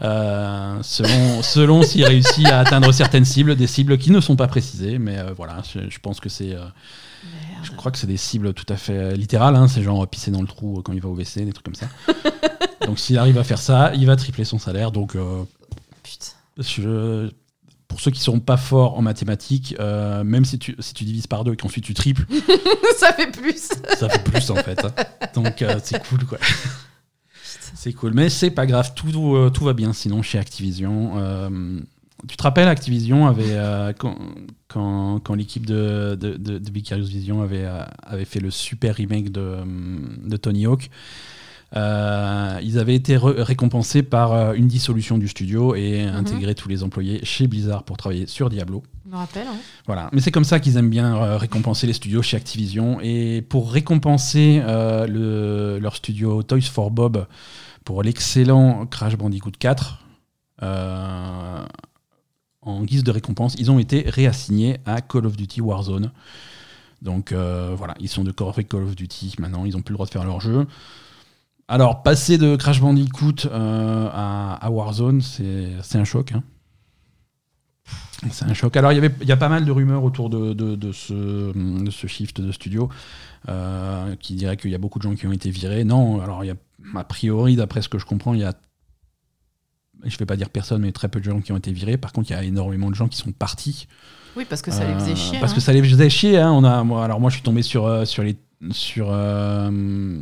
Euh, selon selon s'il réussit à atteindre certaines cibles, des cibles qui ne sont pas précisées, mais voilà, je, je pense que c'est, je crois que c'est des cibles tout à fait littérales. hein. c'est genre pisser dans le trou quand il va au WC, des trucs comme ça. donc s'il arrive à faire ça, il va tripler son salaire. Donc Putain. je- pour ceux qui seront pas forts en mathématiques, euh, même si tu, si tu divises par deux et qu'ensuite tu triples, ça fait plus. ça fait plus en fait. hein. Donc euh, c'est cool quoi. C'est cool, mais c'est pas grave, tout, euh, tout va bien sinon chez Activision. Tu te rappelles, Activision avait, quand, quand, quand l'équipe de, de, de, de Vicarious Vision avait, avait fait le super remake de, de Tony Hawk, euh, ils avaient été récompensés par euh, une dissolution du studio et intégrer tous les employés chez Blizzard pour travailler sur Diablo. Je me rappelle. hein. Voilà, mais c'est comme ça qu'ils aiment bien euh, récompenser les studios chez Activision. Et pour récompenser euh, le- leur studio Toys for Bob pour l'excellent Crash Bandicoot 4, euh, en guise de récompense, ils ont été réassignés à Call of Duty Warzone. Donc euh, voilà, ils sont de of Call of Duty maintenant, ils n'ont plus le droit de faire leur jeu. Alors, passer de Crash Bandicoot euh, à, à Warzone, c'est un choc. hein. C'est un choc. Alors, il y avait- il y a pas mal de rumeurs autour de, de- de ce, de ce shift de studio euh, qui dirait qu'il y a beaucoup de gens qui ont été virés. Non, alors, il y a, a priori, d'après ce que je comprends, il y a, je vais pas dire personne, mais très peu de gens qui ont été virés. Par contre, il y a énormément de gens qui sont partis. Oui, parce que ça les faisait Euh, chier. Parce hein. que ça les faisait chier. hein. On a, moi, alors moi, je suis tombé sur, sur, les, sur, euh,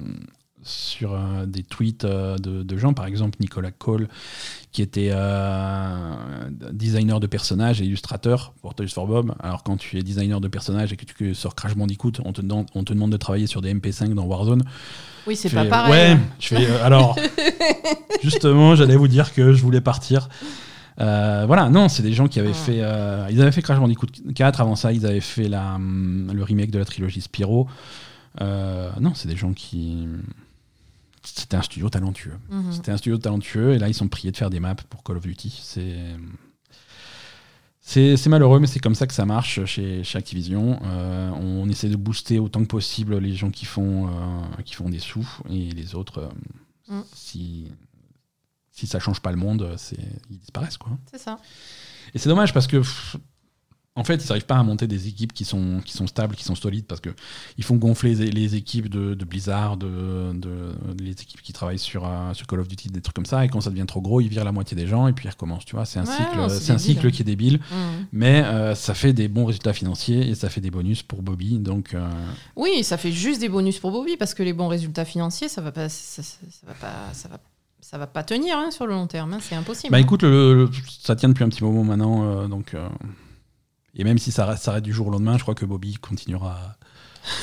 sur euh, des tweets euh, de, de gens, par exemple Nicolas Cole, qui était euh, designer de personnages et illustrateur pour Toys for Bob. Alors quand tu es designer de personnages et que tu sur Crash Bandicoot, on te, demande, on te demande de travailler sur des MP5 dans Warzone. Oui, c'est pas fais, pareil. Ouais, hein. je fais, alors, justement, j'allais vous dire que je voulais partir. Euh, voilà, non, c'est des gens qui avaient Ah. fait. euh, ils avaient fait Crash Bandicoot 4. Avant ça, ils avaient fait la, hum, le remake de la trilogie Spyro. Euh, non, c'est des gens qui. C'était un studio talentueux. Mhm. C'était un studio talentueux et là, ils sont priés de faire des maps pour Call of Duty. C'est. Malheureux, mais c'est comme ça que ça marche chez, chez Activision. Euh, on essaie de booster autant que possible les gens qui font, euh, qui font des sous et les autres, euh, Mm. si, si ça change pas le monde, ils disparaissent. C'est ça. Et c'est dommage parce que, pff, en fait, ils n'arrivent pas à monter des équipes qui sont, qui sont stables, qui sont solides, parce que ils font gonfler les, les équipes de, de Blizzard, de, de- les équipes qui travaillent sur, euh, sur Call of Duty, des trucs comme ça, et quand ça devient trop gros, ils virent la moitié des gens et puis ils recommencent. Tu vois, c'est un Ouais, cycle, c'est un qui est débile, Mhm. mais euh, ça fait des bons résultats financiers et ça fait des bonus pour Bobby. Donc, euh, Oui, ça fait juste des bonus pour Bobby parce que les bons résultats financiers, ça va pas, ça, ça- ça va pas, ça va, ça va pas tenir hein, sur le long terme. hein, c'est impossible. bah hein. écoute, le- le- ça tient depuis un petit moment maintenant, euh, donc. euh, et même si ça s'arrête du jour au lendemain, je crois que Bobby continuera.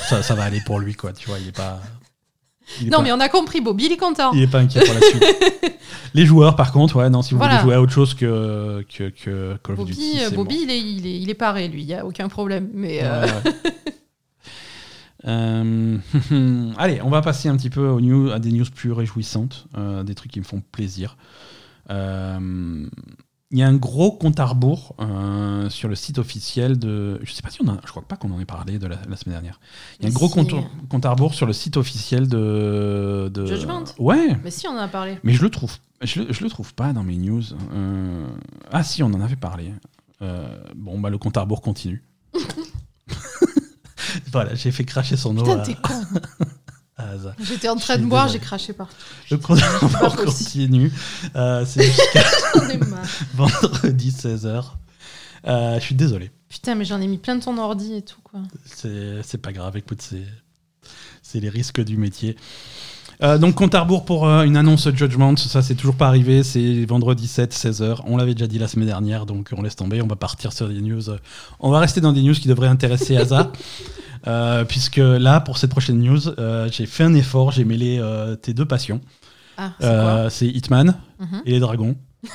Ça, ça va aller pour lui, quoi. Tu vois, il est pas. Il est Non, pas- mais on a compris, Bobby, il est content. Il est pas inquiet pour la suite. Les joueurs, par contre, ouais, non, si vous Voilà. voulez jouer à autre chose que, que, que Call of Bobby, Duty, euh, Bobby bon. il, est, il, est, il est paré, lui, il n'y a aucun problème. Mais euh. Euh, allez, on va passer un petit peu aux news, à des news plus réjouissantes, euh, des trucs qui me font plaisir. Il y a un gros compte à rebours euh, sur le site officiel de. Je sais pas si on a. Je crois pas qu'on en ait parlé de la, la semaine dernière. Il y a un gros si. compte, compte à rebours sur le site officiel de. de Judgment Ouais, mais si, on en a parlé. mais je le trouve, je, le- je le trouve pas dans mes news. Euh, Ah si, on en avait parlé. Euh, bon, bah le compte à rebours continue. voilà, j'ai fait cracher son eau Putain, t'es con. J'étais en train de boire, j'ai craché partout. Le possible. continue. Euh, C'est jusqu'à vendredi 16h. Euh, je suis désolé. Putain, mais j'en ai mis plein de ton ordi et tout, quoi. C'est pas grave, écoute, c'est les risques du métier. Euh, donc, compte à rebours pour euh, une annonce Judgment, ça c'est toujours pas arrivé, c'est vendredi 7, 16h. On l'avait déjà dit la semaine dernière, donc on laisse tomber, on va partir sur des news. On va rester dans des news qui devraient intéresser Asa. Euh, puisque là, pour cette prochaine news, euh, j'ai fait un effort, j'ai mêlé euh, tes deux passions. Ah, c'est Hitman quoi Mhm. et les dragons.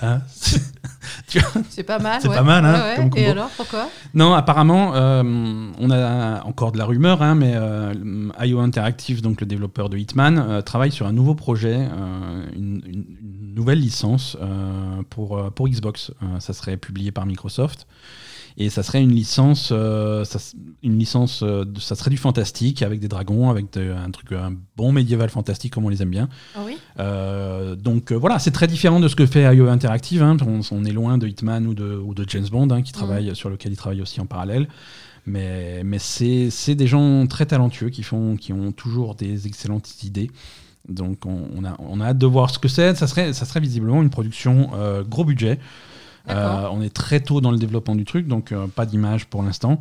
Hein, c'est- pas mal. c'est ouais. pas mal, hein, Ouais, ouais. comme Et alors, pourquoi Non, apparemment, euh, on a encore de la rumeur, hein, mais euh, IO Interactive, donc le développeur de Hitman, euh, travaille sur un nouveau projet, une, une- nouvelle licence pour, pour Xbox. Ça serait publié par Microsoft. Et ça serait une licence, euh, ça, une licence, euh, ça serait du fantastique avec des dragons, avec de- un truc, un bon médiéval fantastique comme on les aime bien. Ah oui? Euh, donc voilà, c'est très différent de ce que fait IO Interactive. hein. On, on est loin de Hitman ou de, ou de James Bond, hein, qui travaille, sur lequel il travaille aussi en parallèle. Mais, mais c'est c'est des gens très talentueux qui, font, qui ont toujours des excellentes idées. Donc on, on a, on a hâte de voir ce que c'est. Ça serait, ça serait visiblement une production euh, gros budget. Euh, on est très tôt dans le développement du truc, donc euh, pas d'image pour l'instant.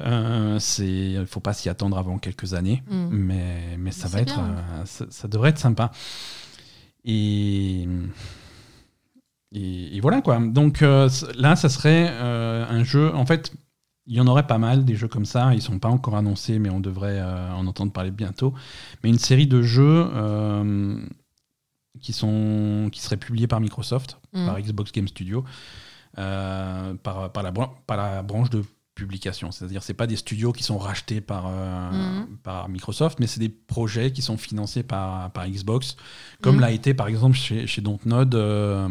Euh, Il ne faut pas s'y attendre avant quelques années, Mm. mais, mais ça C'est va être, bien. euh, ça, ça devrait être sympa. Et, et, et voilà quoi. Donc euh, là, ça serait un jeu. En fait, il y en aurait pas mal des jeux comme ça. Ils sont pas encore annoncés, mais on devrait en entendre parler bientôt. Mais une série de jeux qui sont qui seraient publiés par Microsoft, Mm. par Xbox Game Studio, euh, par, par, la, bran- par la branche de publication. C'est-à-dire, c'est pas des studios qui sont rachetés par, euh, Mhm. par Microsoft, mais c'est des projets qui sont financés par, par Xbox, comme Mhm. l'a été par exemple chez, chez Dontnod euh,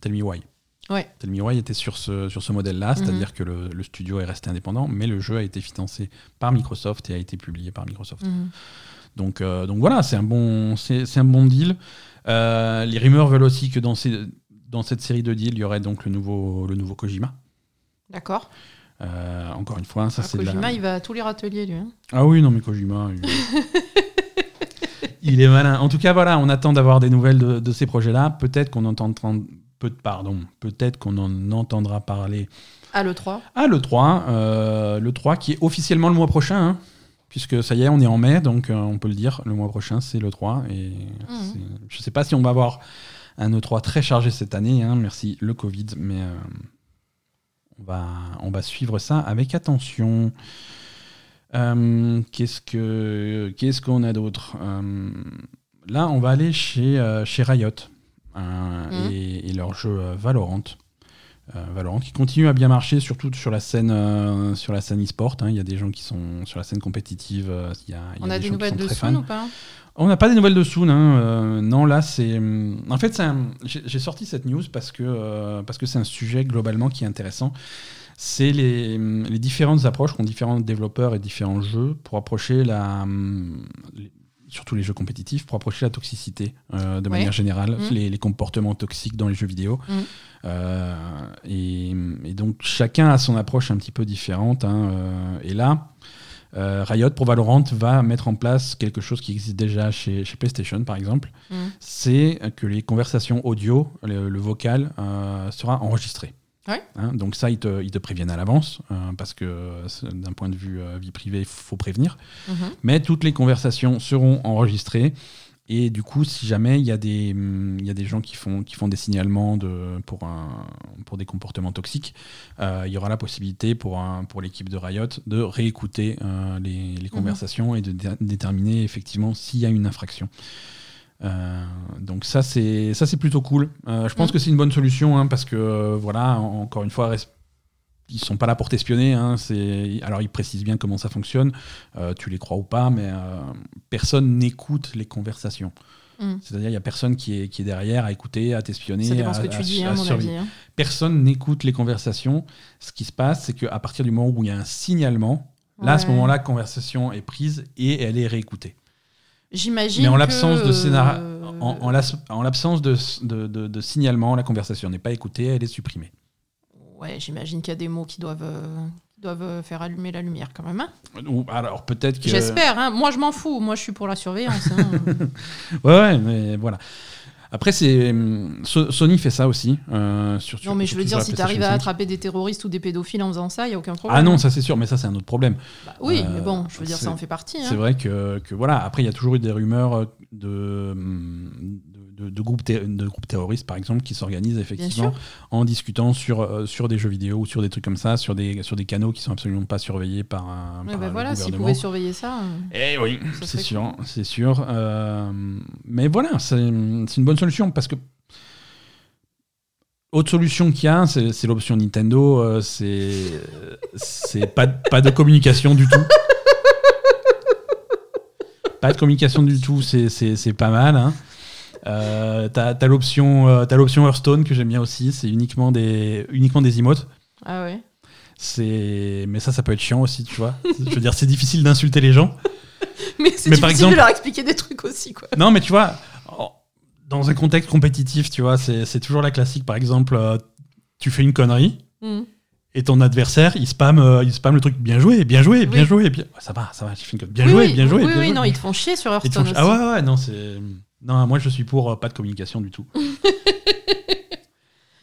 Tell Me Why. Ouais. Tell Me Why était sur ce, sur ce modèle-là, c'est-à-dire que le, le studio est resté indépendant, mais le jeu a été financé par Microsoft et a été publié par Microsoft. Mhm. Donc, euh, donc voilà, c'est un bon, c'est un bon deal. Euh, les rumeurs veulent aussi que dans, ces, dans cette série de deals, il y aurait donc le nouveau, le nouveau Kojima. D'accord. Euh, encore une fois, ça Ah, c'est de la- Kojima, il va à tous les râteliers, lui. hein. Ah oui, non mais Kojima, il... il est malin. En tout cas, voilà, on attend d'avoir des nouvelles de, de ces projets-là. Peut-être qu'on entendra, pardon, peut-être qu'on en entendra parler À l'E3. à le 3, euh, le 3 qui est officiellement le mois prochain, hein, puisque ça y est, on est en mai, donc euh, on peut le dire, le mois prochain c'est le 3 et c'est- je sais pas si on va avoir un E3 très chargé cette année, hein, merci le Covid, mais euh, on, va, on va suivre ça avec attention. Euh, qu'est-ce que qu'est-ce qu'on a d'autre? Là, on va aller chez, chez Riot Mhm. et, et leur jeu Valorant. Euh, Valorant qui continue à bien marcher, surtout sur la scène euh, sur la scène e-sport. hein. Il y a des gens qui sont sur la scène compétitive. euh, y a, il y a On a des nouvelles de Soon ou pas? On n'a pas des nouvelles de Soon. hein, euh, non, là, c'est. hum, En fait, un- j'ai sorti cette news parce que euh, parce que c'est un sujet globalement qui est intéressant. C'est les, hum, les différentes approches qu'ont différents développeurs et différents jeux pour approcher la. Surtout les jeux compétitifs, pour approcher la toxicité euh, de Ouais. manière générale, Mhm. les, les comportements toxiques dans les jeux vidéo. Mhm. Euh, et, et donc, chacun a son approche un petit peu différente. hein, euh, et là, Riot pour Valorant va mettre en place quelque chose qui existe déjà chez, chez PlayStation par exemple, Mhm. c'est que les conversations audio, le, le vocal, sera enregistré. Ouais. Hein, donc ça, ils te, ils te préviennent à l'avance, euh, parce que euh, d'un point de vue euh, vie privée, il faut prévenir. Mhm. Mais toutes les conversations seront enregistrées et du coup, si jamais il y, a des, hum, il y a des gens qui font, qui font des signalements de, pour, un, pour des comportements toxiques, euh, il y aura la possibilité pour, un, pour l'équipe de Riot de réécouter les, les conversations et de dé- déterminer effectivement s'il y a une infraction. Euh, donc ça c'est ça c'est plutôt cool. Euh, je pense Mhm. que c'est une bonne solution hein, parce que euh, voilà en- encore une fois ils sont pas là pour t'espionner. Hein, c'est alors ils précisent bien comment ça fonctionne. Tu les crois ou pas, mais personne n'écoute les conversations. Mm. C'est-à-dire il y a personne qui est, qui est derrière à écouter, à t'espionner. À- ce que tu à- dis, à hein, à mon surveiller. avis. hein. Personne n'écoute les conversations. Ce qui se passe, c'est qu'à partir du moment où il y a un signalement, là à ce moment-là, la conversation est prise et elle est réécoutée. J'imagine. Mais en l'absence de scénario, euh, en, en l'as- en l'absence de, de, de- de signalement, la conversation n'est pas écoutée, elle est supprimée. Ouais, j'imagine qu'il y a des mots qui doivent, euh, qui doivent euh, faire allumer la lumière quand même. hein. Ou alors peut-être que. J'espère. hein. Moi, je m'en fous. Moi, je suis pour la surveillance. hein. Ouais, ouais, mais voilà. Après, c'est hum, So- Sony fait ça aussi. euh, sur- non, mais je veux dire, si tu arrives à 5. attraper des terroristes ou des pédophiles en faisant ça, il n'y a aucun problème. Ah non, ça c'est sûr, mais ça c'est un autre problème. Bah oui, Euh, mais bon, je veux dire, ça en fait partie. hein. C'est vrai que, que voilà. Après, il y a toujours eu des rumeurs de, hum, de, groupes, de groupes terroristes, par exemple, qui s'organisent effectivement en discutant sur, euh, sur des jeux vidéo ou sur des trucs comme ça, sur des, sur des canaux qui sont absolument pas surveillés par un, par bah voilà, s'ils pouvaient surveiller ça. euh, Eh oui, c'est sûr, c'est sûr. Euh, mais voilà, c'est une bonne solution parce que autre solution qu'il y a, c'est l'option Nintendo. euh, c'est c'est pas, pas de communication du tout. Pas de communication du tout, c'est pas mal. Hein. Euh, T'as t'as l'option euh, l'option Hearthstone que j'aime bien aussi. C'est uniquement des uniquement des emotes. Ah ouais. Mais ça ça peut être chiant aussi, tu vois. Je veux dire, c'est difficile d'insulter les gens. Mais c'est difficile par exemple- de leur expliquer des trucs aussi, quoi. Non, mais tu vois, dans un contexte compétitif, tu vois, c'est toujours la classique. Par exemple, euh, tu fais une connerie Mm. et ton adversaire, il spam, euh, il spam le truc bien joué, bien joué, bien Oui. joué. Bien... Ça va, ça va, j'ai fait une connerie. Bien Oui, joué, oui, bien joué. Oui, bien oui, joué. non, ils te font chier sur Hearthstone. Ah ouais, ouais, non, c'est. Non, moi je suis pour euh, pas de communication du tout.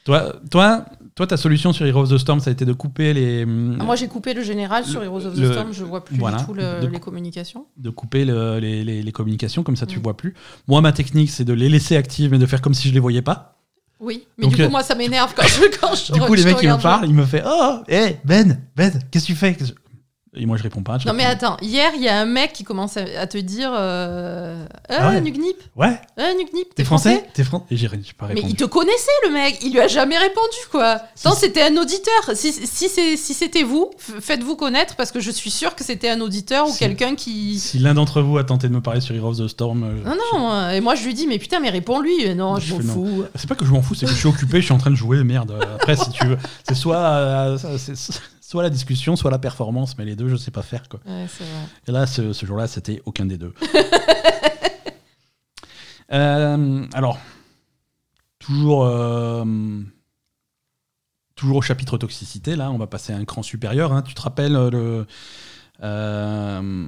toi, toi, toi, ta solution sur Heroes of the Storm, ça a été de couper les. Ah, moi, j'ai coupé le général sur Heroes of the le- Storm, je vois plus voilà. du tout le- De- les communications. de couper le- les, les- les communications, comme ça tu Mm. vois plus. Moi, ma technique, c'est de les laisser actives, mais de faire comme si je les voyais pas. Oui, mais Donc, du euh, coup, moi, ça m'énerve quand je, quand je Du coup, je les mecs, ils me regarde parlent, ils me font Oh, hé, Ben, Ben, qu'est-ce que tu fais? Qu'est-ce- Et moi, je réponds pas. je Non, mais attends, hier, il y a un mec qui commence à, te dire euh, Ah, Ah ouais. Nugnip, Ouais, ah, Nugnip, t'es français T'es français Et j'ai pas Mais répondu. il te connaissait, le mec, il lui a jamais répondu, quoi. Si, Non, c'était un auditeur. Si, si si c'était vous, faites-vous connaître parce que je suis sûr que c'était un auditeur ou Si. quelqu'un qui. Si l'un d'entre vous a tenté de me parler sur Heroes of the Storm. euh, Non, non, euh, et moi je lui dis, mais putain, mais réponds-lui. Non, Je je m'en fous. C'est pas que je m'en fous, c'est que je suis occupé, je suis en train de jouer, merde. Après, si tu veux, c'est soit, euh, c'est soit la discussion, soit la performance, mais les deux, je sais pas faire, quoi. Ouais, c'est vrai. Et là, ce, ce jour-là, c'était aucun des deux. Euh, alors, toujours, euh, toujours au chapitre toxicité, là, on va passer à un cran supérieur. hein. Tu te rappelles euh, le, euh,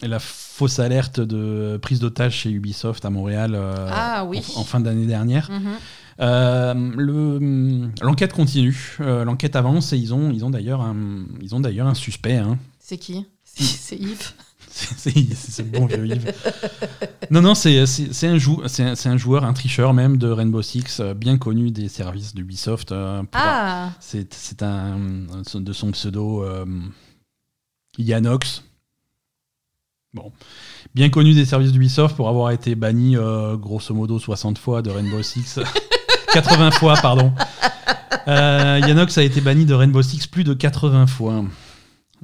la fausse alerte de prise d'otage chez Ubisoft à Montréal Ah oui. en, en fin d'année dernière? Mhm. Euh, le- L'enquête continue, euh, l'enquête avance et ils ont, ils ont d'ailleurs un, ils ont d'ailleurs un suspect. hein. C'est qui? C'est Yves? C'est c'est- c'est ce bon vieux Yves. Non, non, c'est un, jou- un, un joueur, un tricheur même de Rainbow Six, euh, bien connu des services d'Ubisoft. euh, Ah C'est un de son pseudo euh, Yanox. Bon, bien connu des services d'Ubisoft pour avoir été banni grosso modo 60 fois de Rainbow Six. 80 fois, pardon. Euh, Yanox a été banni de Rainbow Six plus de 80 fois.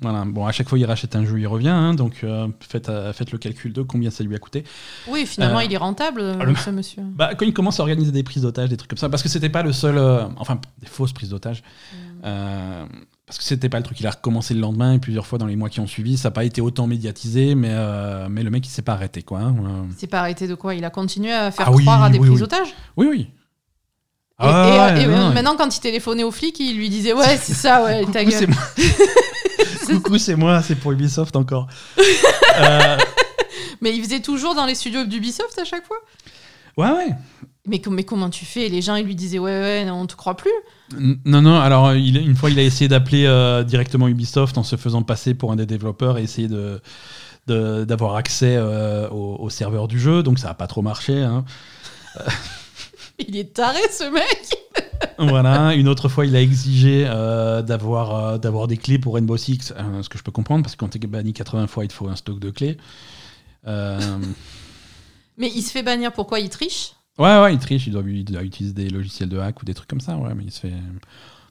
Voilà, bon, à chaque fois il rachète un jeu, il revient, hein, donc euh, faites, euh, faites le calcul de combien ça lui a coûté. Oui, finalement, Euh, il est rentable, le- ce monsieur. Bah, quand il commence à organiser des prises d'otages, des trucs comme ça, parce que c'était pas le seul. enfin, des fausses prises d'otages. euh, parce que c'était pas le truc. Il a recommencé le lendemain et plusieurs fois dans les mois qui ont suivi. Ça n'a pas été autant médiatisé, mais, mais le mec il s'est pas arrêté, quoi. hein. Il s'est pas arrêté de quoi? Il a continué à faire Ah oui, croire à des oui, prises d'otages? Oui, oui. Et, Ah et- ouais, et non, maintenant, quand il téléphonait au flic, il lui disait Ouais, c'est ça, ouais, ta Coucou, gueule. moi. Coucou, c'est moi, c'est pour Ubisoft encore. Euh, Mais il faisait toujours dans les studios d'Ubisoft à chaque fois? Ouais, ouais. mais, com- mais comment tu fais? Les gens, ils lui disaient Ouais, ouais, non, on te croit plus. Non, non, alors il, une fois il a essayé d'appeler euh, directement Ubisoft en se faisant passer pour un des développeurs et essayer de, de- d'avoir accès euh, au, au serveur du jeu, donc ça n'a pas trop marché. hein. Il est taré ce mec voilà, une autre fois, il a exigé euh, d'avoir euh, d'avoir des clés pour Rainbow Six, euh, ce que je peux comprendre, parce que quand tu es banni 80 fois, il te faut un stock de clés. Mais il se fait bannir pourquoi? Il triche? Ouais, ouais, il triche, il doit, il doit utiliser des logiciels de hack ou des trucs comme ça, ouais, mais il se fait...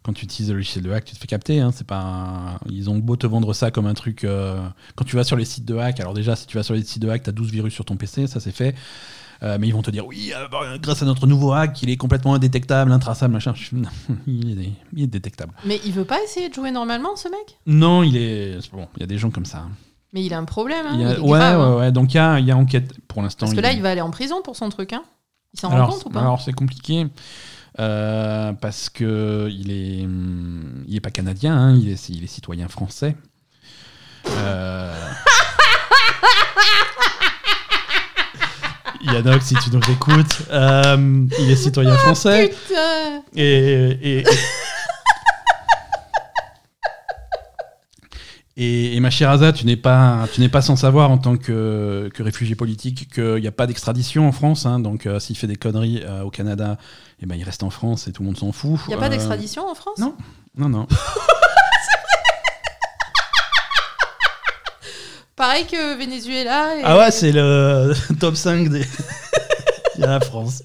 Quand tu utilises des logiciels de hack, tu te fais capter. Hein, c'est pas Ils ont beau te vendre ça comme un truc. Quand tu vas sur les sites de hack, alors déjà, si tu vas sur les sites de hack, tu as 12 virus sur ton PC, ça c'est fait. Euh, mais ils vont te dire oui, euh, bah, grâce à notre nouveau hack, il est complètement indétectable, intraçable, machin. Il, est, il est détectable. Mais il veut pas essayer de jouer normalement ce mec? Non, il est. Bon, il y a des gens comme ça. Mais il a un problème. hein, Il y a- il est Ouais, grave, hein. ouais, ouais. Donc il y a, il y a enquête pour l'instant. Parce que là, il va aller en prison pour son truc. Hein. Il s'en rend compte ou pas? alors c'est compliqué euh, parce que il est, hum, il est pas canadien, hein, il, est, il est citoyen français. Euh... Yannok, si tu nous écoutes, euh, il est citoyen français. Putain Et, et, et, et ma chère Aza, tu n'es pas, tu n'es pas sans savoir en tant que, que réfugié politique qu'il n'y a pas d'extradition en France. hein. donc euh, s'il fait des conneries euh, au Canada, eh ben, il reste en France et tout le monde s'en fout. Il n'y a pas d'extradition en France? Non. Non, non. Pareil que Venezuela. Et... Ah ouais, c'est le top 5 des. Il y a la France.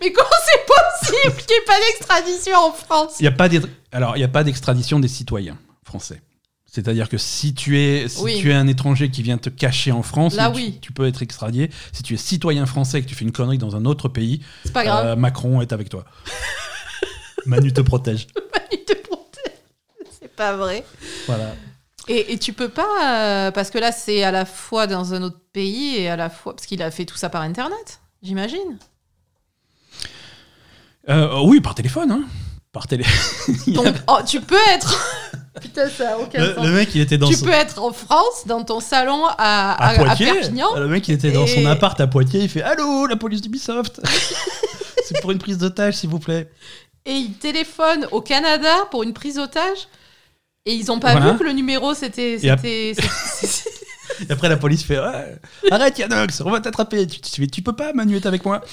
Mais comment c'est possible qu'il n'y ait pas d'extradition en France Il y a pas Alors, il n'y a pas d'extradition des citoyens français. C'est-à-dire que si tu es si Oui. tu es un étranger qui vient te cacher en France, Là, tu, oui. tu peux être extradié. Si tu es citoyen français et que tu fais une connerie dans un autre pays, C'est pas grave. euh, Macron est avec toi. Manu te protège. Il te protège. C'est pas vrai. Voilà. Et, et tu peux pas, euh, parce que là c'est à la fois dans un autre pays et à la fois parce qu'il a fait tout ça par internet, j'imagine. Euh, oui, par téléphone. Hein. Par télé. Donc oh, tu peux être, putain ça a aucun le, sens. le mec, il était dans Tu son... peux être en France dans ton salon à, à à- à Poitiers. Perpignan. Le mec, il était dans son appart à Poitiers. Il fait Allô, la police d'Ubisoft C'est pour une prise d'otage, s'il vous plaît. et il téléphone au Canada pour une prise d'otage. Et ils ont pas Voilà. vu que le numéro c'était. Et c'était- après, la police fait Ouais, Arrête, Yanox, on va t'attraper. Tu, tu, tu peux pas, Manu est avec moi.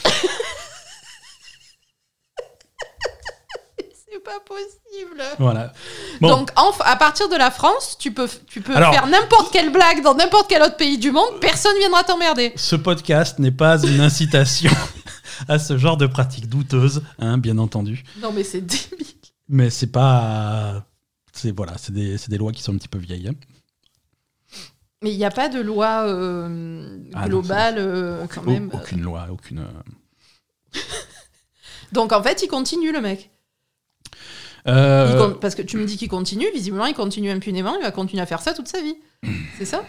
C'est pas possible. Voilà. Bon. Donc, en- à partir de la France, tu peux, tu peux Alors- faire n'importe quelle blague dans n'importe quel autre pays du monde, personne viendra t'emmerder. Ce podcast n'est pas une incitation à ce genre de pratiques douteuses, hein, bien entendu. Non, mais c'est débile. Mais c'est pas. C'est voilà, c'est des, des lois qui sont un petit peu vieilles. hein. Mais il n'y a pas de loi euh, Ah non, globale euh, quand Au- même. aucune loi, aucune. euh, Donc, en fait, il continue, le mec. Euh, Parce que tu me dis qu'il continue, visiblement, il continue impunément, il va continuer à faire ça toute sa vie. C'est ça?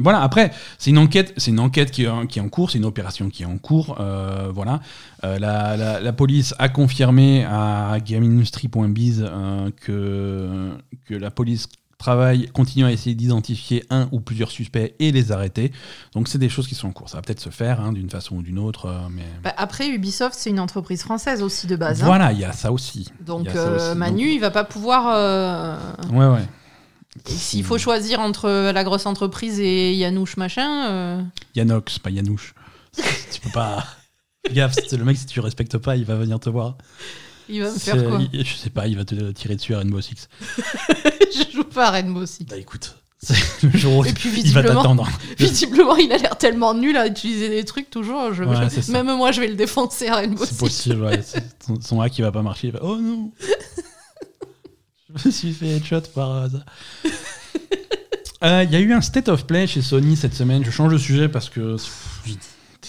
Voilà, après, c'est une enquête, c'est une enquête qui est, en- qui est en cours, c'est une opération qui est en cours. euh, voilà. Euh, la, la- la police a confirmé à gameindustry.biz euh, que, que la police travaille, continue à essayer d'identifier un ou plusieurs suspects et les arrêter. Donc c'est des choses qui sont en cours. Ça va peut-être se faire hein, d'une façon ou d'une autre, euh, mais Bah, Après, Ubisoft, c'est une entreprise française aussi de base. hein. voilà, il y a ça aussi. Donc, Il y a ça aussi. Manu, il va pas pouvoir. Donc, ouais, ouais. S'il faut choisir entre la grosse entreprise et Yanouche machin. euh, Yanox, pas Yanouche. tu peux pas. Gaffe, c'est le mec, si tu respectes pas, il va venir te voir. Il va me C'est- faire quoi il- Je sais pas, il va te tirer dessus à Rainbow Six. Je joue pas à Rainbow Six. Bah écoute, c'est le jour où Et puis il va t'attendre. visiblement, il a l'air tellement nul à utiliser des trucs toujours. Je, Ouais, je- c'est ça. même moi, je vais le défoncer à Rainbow C'est Six. possible, ouais. c'est- Son, son hack, il va pas marcher. Il va, oh non Je me suis fait headshot par hasard. Euh, Il y a eu un State of Play chez Sony cette semaine. Je change de sujet parce que.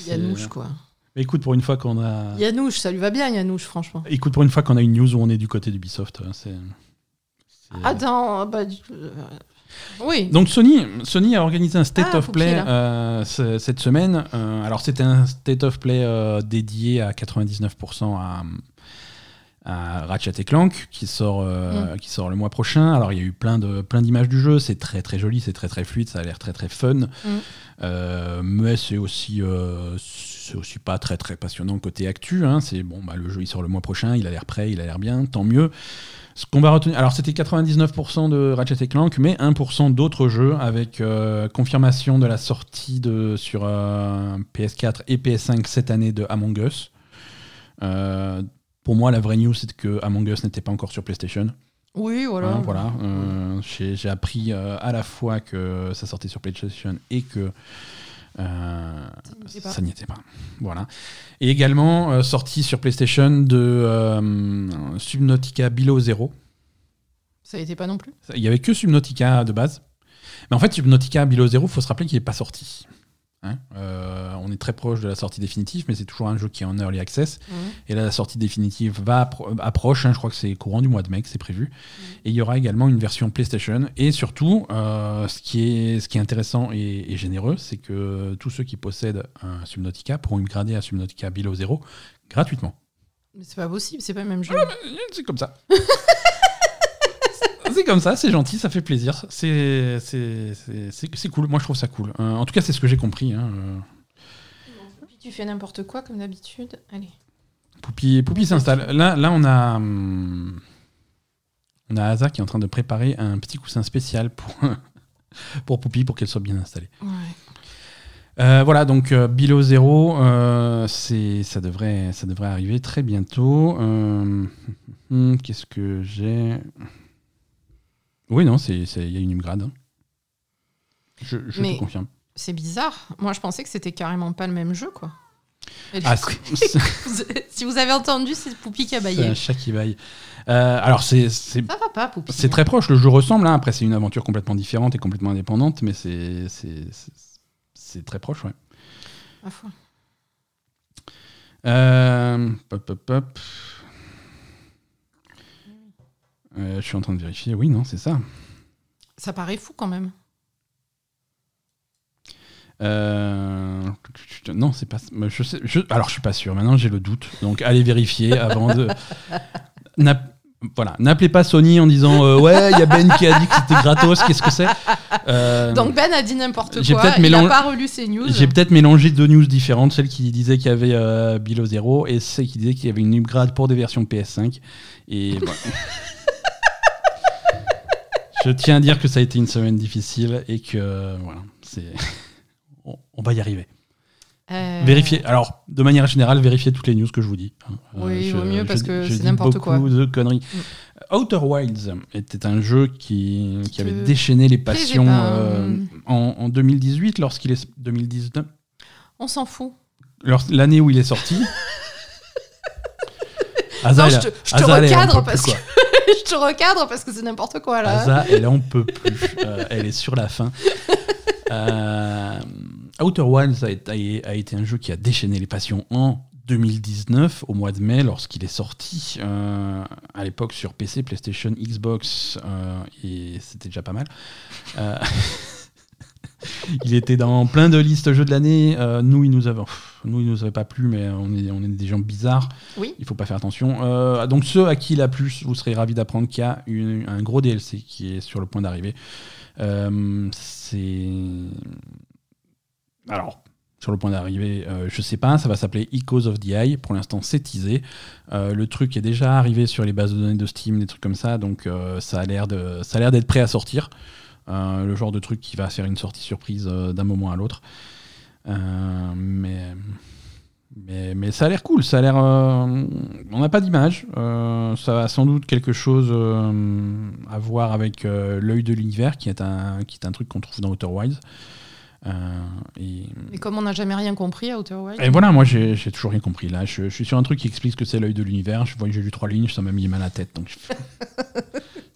Yanouche, quoi. Écoute, pour une fois qu'on a. Yanouche, ça lui va bien, Yanouche, franchement. Écoute, pour une fois qu'on a une news où on est du côté d'Ubisoft, hein, c'est. Attends, bah. du- euh, Oui. Donc Sony, Sony a organisé un State Ah, of Play euh, ce- cette semaine. Euh, alors c'était un State of Play euh, dédié à 99% à, à Ratchet et Clank qui sort, euh, qui sort le mois prochain. Alors il y a eu plein de plein d'images du jeu. C'est très très joli, c'est très très fluide, ça a l'air très très fun. Mm. Euh, mais c'est aussi euh, c'est aussi pas très très passionnant côté actu. hein. C'est bon, bah, le jeu il sort le mois prochain, il a l'air prêt, il a l'air bien, tant mieux. Ce qu'on va retenir, alors c'était 99% de Ratchet Clank, mais 1% d'autres jeux avec confirmation de la sortie de, sur euh, PS4 et PS5 cette année de Among Us. Euh, pour moi, la vraie news, c'est que Among Us n'était pas encore sur PlayStation. Oui, voilà. Hein, voilà. Euh, J'ai appris euh, à la fois que ça sortait sur PlayStation et que euh, ça n'y était pas. Voilà. Et également sorti sur PlayStation de Subnautica Below Zero. Ça n'était pas non plus. Il y avait que Subnautica de base. Mais en fait, Subnautica Below Zero, faut se rappeler qu'il n'est pas sorti. Hein Euh, on est très proche de la sortie définitive, mais c'est toujours un jeu qui est en early access. Et là, la sortie définitive va appro- approche. hein, je crois que c'est courant du mois de mai que c'est prévu. Et il y aura également une version PlayStation. Et surtout, euh, ce, qui est, ce qui est intéressant et, et généreux, c'est que tous ceux qui possèdent un Subnautica pourront upgrader à Subnautica Below Zero gratuitement. Mais c'est pas possible, c'est pas le même jeu. C'est comme ça. c'est comme ça, c'est gentil, ça fait plaisir. C'est cool. Moi, je trouve ça cool. Euh, en tout cas, c'est ce que j'ai compris. Hein. euh. Puis tu fais n'importe quoi comme d'habitude. Allez. Poupie, Poupie s'installe. Là, là, on a, hum, on a Asa qui est en train de préparer un petit coussin spécial pour, pour Poupie pour qu'elle soit bien installée. Ouais. Euh, voilà, donc euh, Below Zero, euh, c'est, ça, devrait, ça devrait arriver très bientôt. Euh, hum, Qu'est-ce que j'ai? Oui, non, c'est- c'est- il y a une hein. Je, je Mais- te confirme. C'est bizarre. Moi, je pensais que c'était carrément pas le même jeu, quoi. Ah, coup, c'est- si vous avez entendu, c'est Poupie qui a c'est baillé. un chat qui baille. Euh, alors, c'est, c'est, Ça va pas, Poupie. c'est très proche, le jeu ressemble. hein. Après, c'est une aventure complètement différente et complètement indépendante, mais c'est, c'est, c'est, c'est très proche, ouais. Ma foi. Euh, pop, pop, pop. Euh, je suis en train de vérifier. Oui, non, c'est ça. Ça paraît fou quand même. Euh, Non, c'est pas. Je sais, je- Alors, je suis pas sûr. Maintenant, j'ai le doute. Donc, allez vérifier avant de. Voilà, n'appelez pas Sony en disant euh, ouais, il y a Ben qui a dit que c'était gratos. Qu'est-ce que c'est? Euh, Donc Ben a dit n'importe quoi. Il mélange- a pas relu ses news. J'ai peut-être mélangé deux news différentes, celle qui disait qu'il y avait euh, Below Zero et celle qui disait qu'il y avait une upgrade pour des versions PS5. Et voilà. Je tiens à dire que ça a été une semaine difficile et que euh, voilà, c'est on, va y arriver. Euh, Vérifiez. Alors, de manière générale, vérifiez toutes les news que je vous dis. hein. Oui, je- vaut mieux parce que c'est n'importe quoi. beaucoup de conneries. Mm. Outer Wilds était un jeu qui, qui avait déchaîné les passions pas, euh, en, en 2018 lorsqu'il est 2019 On s'en fout. L'année où il est sorti. Non, je te, je te recadre parce que. je te recadre parce que c'est n'importe quoi là. Asa, elle en peut plus. Euh, elle est sur la fin. Euh, Outer Wilds a été, un jeu qui a déchaîné les passions en 2019, au mois de mai, lorsqu'il est sorti. euh, à l'époque sur PC, PlayStation, Xbox, et c'était déjà pas mal. Il était dans plein de listes jeux de l'année. Euh, nous, il nous avait, pff, nous, il nous avait pas plu, mais on est, on est des gens bizarres. Oui. Il faut pas faire attention. Euh, donc ceux à qui il a plu, vous serez ravis d'apprendre qu'il y a une- un gros DLC qui est sur le point d'arriver. Euh, c'est alors sur le point d'arriver, euh, je sais pas, ça va s'appeler Echoes of the Eye. Pour l'instant, c'est teasé. Euh, le truc est déjà arrivé sur les bases de données de Steam, des trucs comme ça, donc euh, ça a l'air de, ça a l'air d'être prêt à sortir. Euh, le genre de truc qui va faire une sortie surprise euh, d'un moment à l'autre. Euh, mais mais, ça a l'air cool, ça a l'air. on n'a pas d'image. ça a sans doute quelque chose à voir avec l'œil de l'univers, qui est un qui est un truc qu'on trouve dans Outer. Euh, et, Et comme on n'a jamais rien compris à Outer Wilds. et voilà, moi j'ai toujours rien compris. Là, je, je suis sur un truc qui explique ce que c'est l'œil de l'univers. Je vois que j'ai lu trois lignes, ça m'a mis mal à la tête. Donc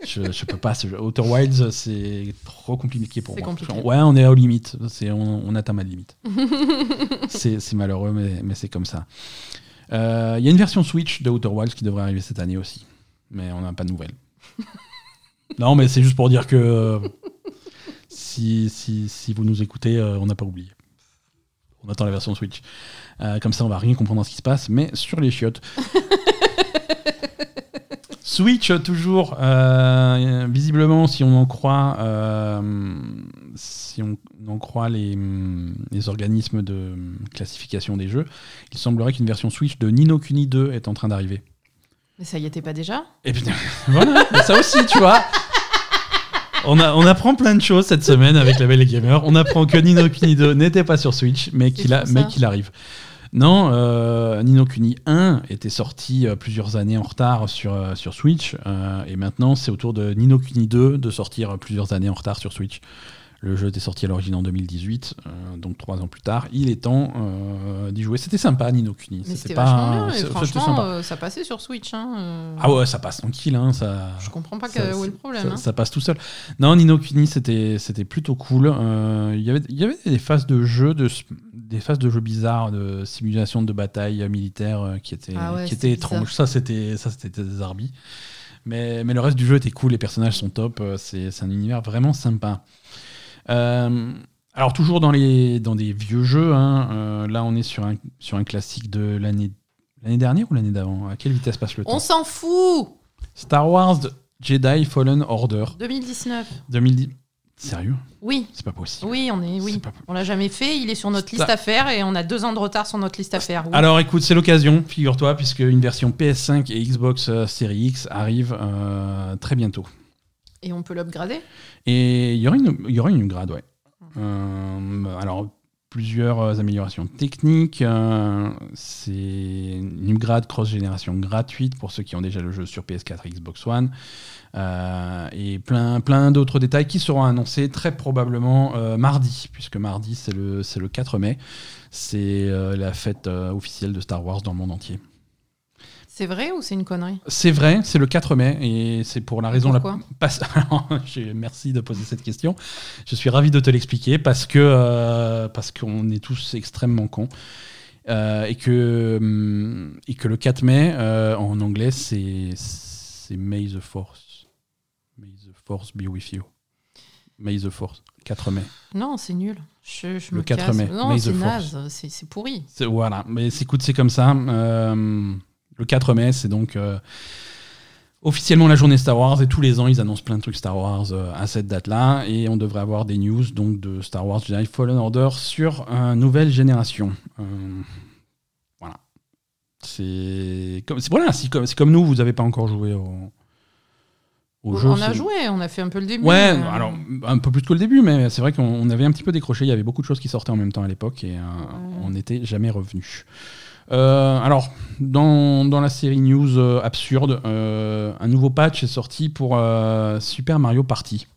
je, je, je peux pas. Outer Wilds, c'est trop compliqué pour moi. compliqué. Ouais, on est aux limites. C'est on, on atteint ma limite. c'est malheureux, mais, mais c'est comme ça. Euh, Il y a une version Switch de Outer Wilds qui devrait arriver cette année aussi, mais on n'a pas de nouvelles. non, mais c'est juste pour dire que euh, si, si, si vous nous écoutez, euh, on n'a pas oublié. On attend la version Switch. Euh, comme ça, on va rien comprendre à ce qui se passe, mais sur les chiottes. Switch, toujours, euh, visiblement, si on en croit, euh, si on en croit les, les organismes de classification des jeux, il semblerait qu'une version Switch de Nino Kuni 2 est en train d'arriver. Mais ça y était pas déjà? Et putain, voilà, mais ça aussi, tu vois. On, a- on apprend plein de choses cette semaine avec la Belle Gamer. On apprend que Nino Kuni 2 n'était pas sur Switch, mais qu'il a- fou, mais ça. qu'il arrive. Non, euh, Nino Kuni 1 était sorti euh, plusieurs années en retard sur, euh, sur Switch, et maintenant c'est au tour de Nino Kuni 2 de sortir plusieurs années en retard sur Switch. Le jeu était sorti à l'origine en 2018, euh, donc trois ans plus tard. Il est temps euh, d'y jouer. C'était sympa, Nino Kuni. C'était pas. bien. Franchement, sympa. euh, ça passait sur Switch. Hein, Ah ouais, ça passe tranquille, hein, ça. Je comprends pas ça- que- où est le problème. Ça, hein. ça passe tout seul. Non, Nino Kuni, c'était plutôt cool. Il y avait- y avait des phases de jeu, de, des phases de jeux bizarres, de simulation de bataille militaire qui étaient, Ah ouais, qui étaient étranges. Ça, c'était des arbis. Mais, mais le reste du jeu était cool, les personnages sont top. C'est c'est un univers vraiment sympa. Euh, alors, toujours dans, les, dans des vieux jeux, hein, euh, là, on est sur un, sur un classique de l'année l'année dernière ou l'année d'avant? À quelle vitesse passe le temps? On s'en fout Star Wars Jedi Fallen Order 2019. 2010. Sérieux? Oui, C'est pas possible. oui, on est, oui. On l'a jamais fait. Il est sur notre liste à faire et on a deux ans de retard sur notre liste à faire. oui. Alors écoute, c'est l'occasion, figure-toi, puisque une version PS5 et Xbox euh, Series X arrive euh, très bientôt. Et on peut l'upgrader? Et il y aura une, il y aura une upgrade, ouais. Euh, alors, plusieurs améliorations techniques. euh, c'est une upgrade cross-génération gratuite pour ceux qui ont déjà le jeu sur PS4 et Xbox One. Euh, et plein, plein d'autres détails qui seront annoncés très probablement mardi, puisque mardi c'est le, le 4 mai. C'est la fête officielle de Star Wars dans le monde entier. C'est vrai ou c'est une connerie? C'est vrai, c'est le 4 mai et c'est pour la raison la Pourquoi? j'ai- Merci de poser cette question. Je suis ravi de te l'expliquer parce que euh, parce qu'on est tous extrêmement cons Euh, et que hum, et que le 4 mai euh, en anglais c'est c'est May the Force. May the Force be with you. May the Force. 4 mai. Non, c'est nul. Je, je Le me 4 casse. mai, Non, c'est naze. C'est pourri. C'est- Voilà, mais c'est- écoute, c'est comme ça. Euh, le 4 mai, c'est donc euh, officiellement la journée Star Wars et tous les ans, ils annoncent plein de trucs Star Wars euh, à cette date-là et on devrait avoir des news donc de Star Wars Jedi Fallen Order sur une nouvelle génération. Euh, voilà. C'est comme, voilà, c'est comme, nous, vous n'avez pas encore joué au, au jeu. on a joué, on a fait un peu le début. Ouais, mais- alors un peu plus que le début, mais c'est vrai qu'on on avait un petit peu décroché. Il y avait beaucoup de choses qui sortaient en même temps à l'époque et euh, on n'était jamais revenu. Euh, alors, dans, la série news euh, absurde, euh, un nouveau patch est sorti pour Super Mario Party.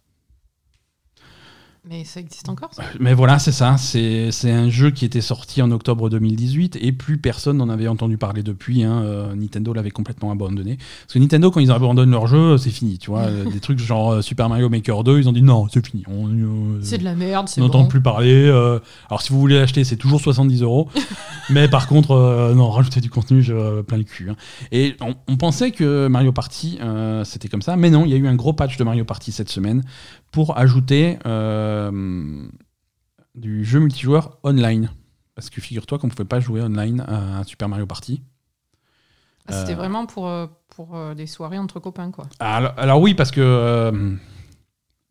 Mais ça existe encore ça? Mais voilà, c'est ça. C'est un jeu qui était sorti en octobre 2018 et plus personne n'en avait entendu parler depuis. hein. Euh, Nintendo l'avait complètement abandonné. Parce que Nintendo, quand ils abandonnent leur jeu, c'est fini. Tu vois, des trucs genre euh, Super Mario Maker 2, ils ont dit non, c'est fini. Euh, C'est de la merde, c'est on n'entend plus parler. euh, alors, si vous voulez l'acheter, c'est toujours 70 euros. Mais par contre, non, rajouter du contenu, je, plein le cul. hein. Et on, on pensait que Mario Party, c'était comme ça. Mais non, il y a eu un gros patch de Mario Party cette semaine pour ajouter euh, du jeu multijoueur online. Parce que figure-toi qu'on ne pouvait pas jouer online à Super Mario Party. Ah, C'était Euh, vraiment pour, euh, pour des soirées entre copains, quoi. Alors, alors oui, parce que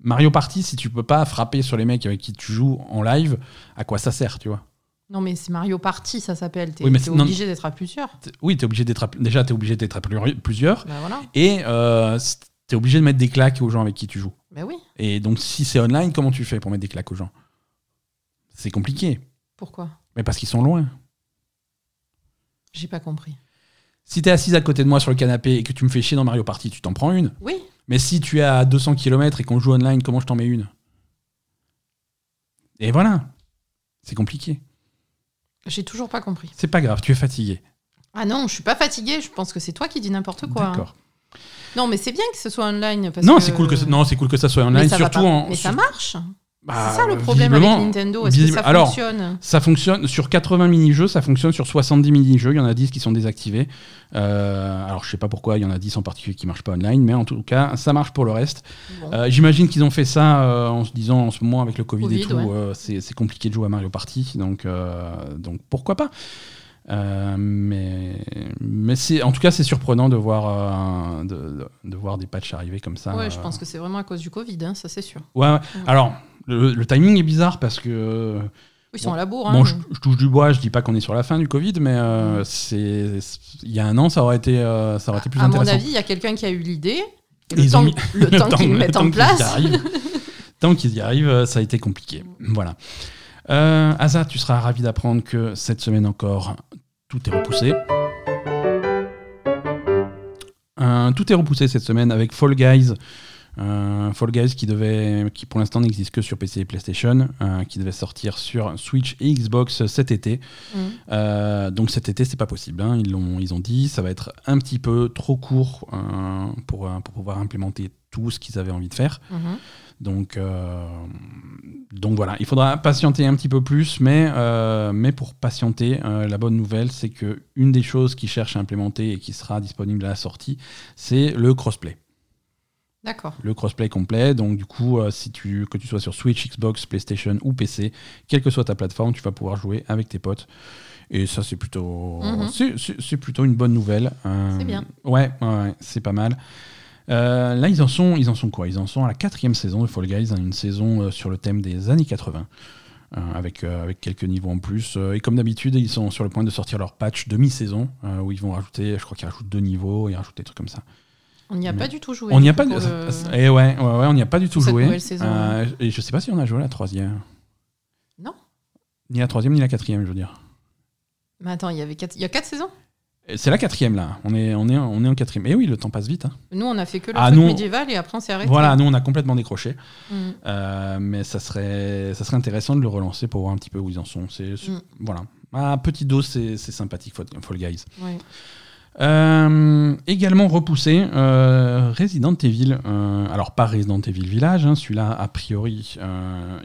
Mario Party, si tu peux pas frapper sur les mecs avec qui tu joues en live, à quoi ça sert, tu vois? Non, mais c'est Mario Party, ça s'appelle. T'es Oui, t'es obligé d'être à plusieurs. Oui, es obligé d'être déjà, tu es obligé d'être à plusieurs. Bah voilà. Et euh, tu es obligé de mettre des claques aux gens avec qui tu joues. Bah oui. Et donc, si c'est online, comment tu fais pour mettre des claques aux gens? C'est compliqué. Pourquoi? Mais parce qu'ils sont loin. J'ai pas compris. Si tu es assise à côté de moi sur le canapé et que tu me fais chier dans Mario Party, tu t'en prends une. Oui. Mais si tu es à 200 km et qu'on joue online, comment je t'en mets une? Et voilà. C'est compliqué. J'ai toujours pas compris. C'est pas grave, tu es fatigué. Ah non, je suis pas fatiguée. Je pense que c'est toi qui dis n'importe quoi. hein. Non, mais c'est bien que ce soit online. Parce Non, que- c'est cool que ça- non, c'est cool que ça soit Mais online, ça va surtout pas- en. Mais ça marche. Bah, c'est ça le problème avec Nintendo. Est-ce que ça Alors, fonctionne Ça fonctionne sur 80 mini-jeux, ça fonctionne sur 70 mini-jeux. Il y en a 10 qui sont désactivés. Euh, alors, je sais pas pourquoi, il y en a 10 en particulier qui marchent pas online, mais en tout cas, ça marche pour le reste. Bon. Euh, J'imagine qu'ils ont fait ça euh, en se disant en ce moment avec le Covid, et tout, ouais. c'est compliqué de jouer à Mario Party, donc, donc pourquoi pas Euh, mais mais c'est en tout cas c'est surprenant de voir euh, de, voir des patchs arriver comme ça. ouais, je euh. pense que c'est vraiment à cause du Covid, hein, ça c'est sûr. Ouais, ouais. Alors, le, le timing est bizarre parce que Ils sont Bon, à la bourre. Bon, hein. je, je touche du bois, je dis pas qu'on est sur la fin du Covid, mais euh, c'est il y a un an, ça aurait été, ça aurait été plus à mon intéressant. avis, il y a quelqu'un qui a eu l'idée. Le temps, mis- le temps qu'ils le mettent en place. tant qu'ils y arrivent, ça a été compliqué. Voilà. Euh, Asa, tu seras ravi d'apprendre que cette semaine encore, tout est repoussé. Euh, tout est repoussé cette semaine avec Fall Guys. Euh, Fall Guys qui devait, qui pour l'instant n'existe que sur PC et PlayStation, euh, qui devait sortir sur Switch et Xbox cet été. Mm. Euh, donc cet été, c'est pas possible. hein. Ils, l'ont, ils ont dit, ça va être un petit peu trop court pour, pour pouvoir implémenter tout ce qu'ils avaient envie de faire. Mhm. Donc, euh, donc voilà, il faudra patienter un petit peu plus, mais, euh, mais pour patienter, euh, la bonne nouvelle, c'est que une des choses qu'ils cherchent à implémenter et qui sera disponible à la sortie, c'est le crossplay. D'accord. Le crossplay complet, donc du coup, si tu, que tu sois sur Switch, Xbox, PlayStation ou PC, quelle que soit ta plateforme, tu vas pouvoir jouer avec tes potes. Et ça, c'est plutôt, Mhm. c'est- plutôt une bonne nouvelle. C'est bien. Ouais, ouais, ouais, c'est pas mal. Euh, là, ils en sont, ils en sont quoi? Ils en sont à la quatrième saison de Fall Guys, hein, une saison euh, sur le thème des années 80, euh, avec, avec quelques niveaux en plus. Et comme d'habitude, ils sont sur le point de sortir leur patch de mi-saison, euh, où ils vont rajouter, je crois qu'ils rajoutent deux niveaux, ils rajoutent des trucs comme ça. On n'y a Mais- pas du tout joué. on n'y a du pas pour le- Eh ouais, ouais, ouais, on n'y a pas du tout joué. saison. Euh, et je sais pas si on a joué la troisième. Non. Ni la troisième, ni la quatrième, je veux dire. Mais attends, il y avait quatre... il y a quatre saisons? Et C'est la quatrième, là. On est, on est, on est en quatrième. Et oui, le temps passe vite. hein. Nous, on a fait que le Ah, nous- médiéval et après on s'est arrêté. Voilà, nous, on a complètement décroché. Mm. Euh, mais ça serait, ça serait intéressant de le relancer pour voir un petit peu où ils en sont. C'est, Mm. Voilà. À petite dose, c'est, sympathique, Fall Guys. Ouais. Euh, également repoussé, euh, Resident Evil. alors, pas Resident Evil Village, hein, celui-là, a priori,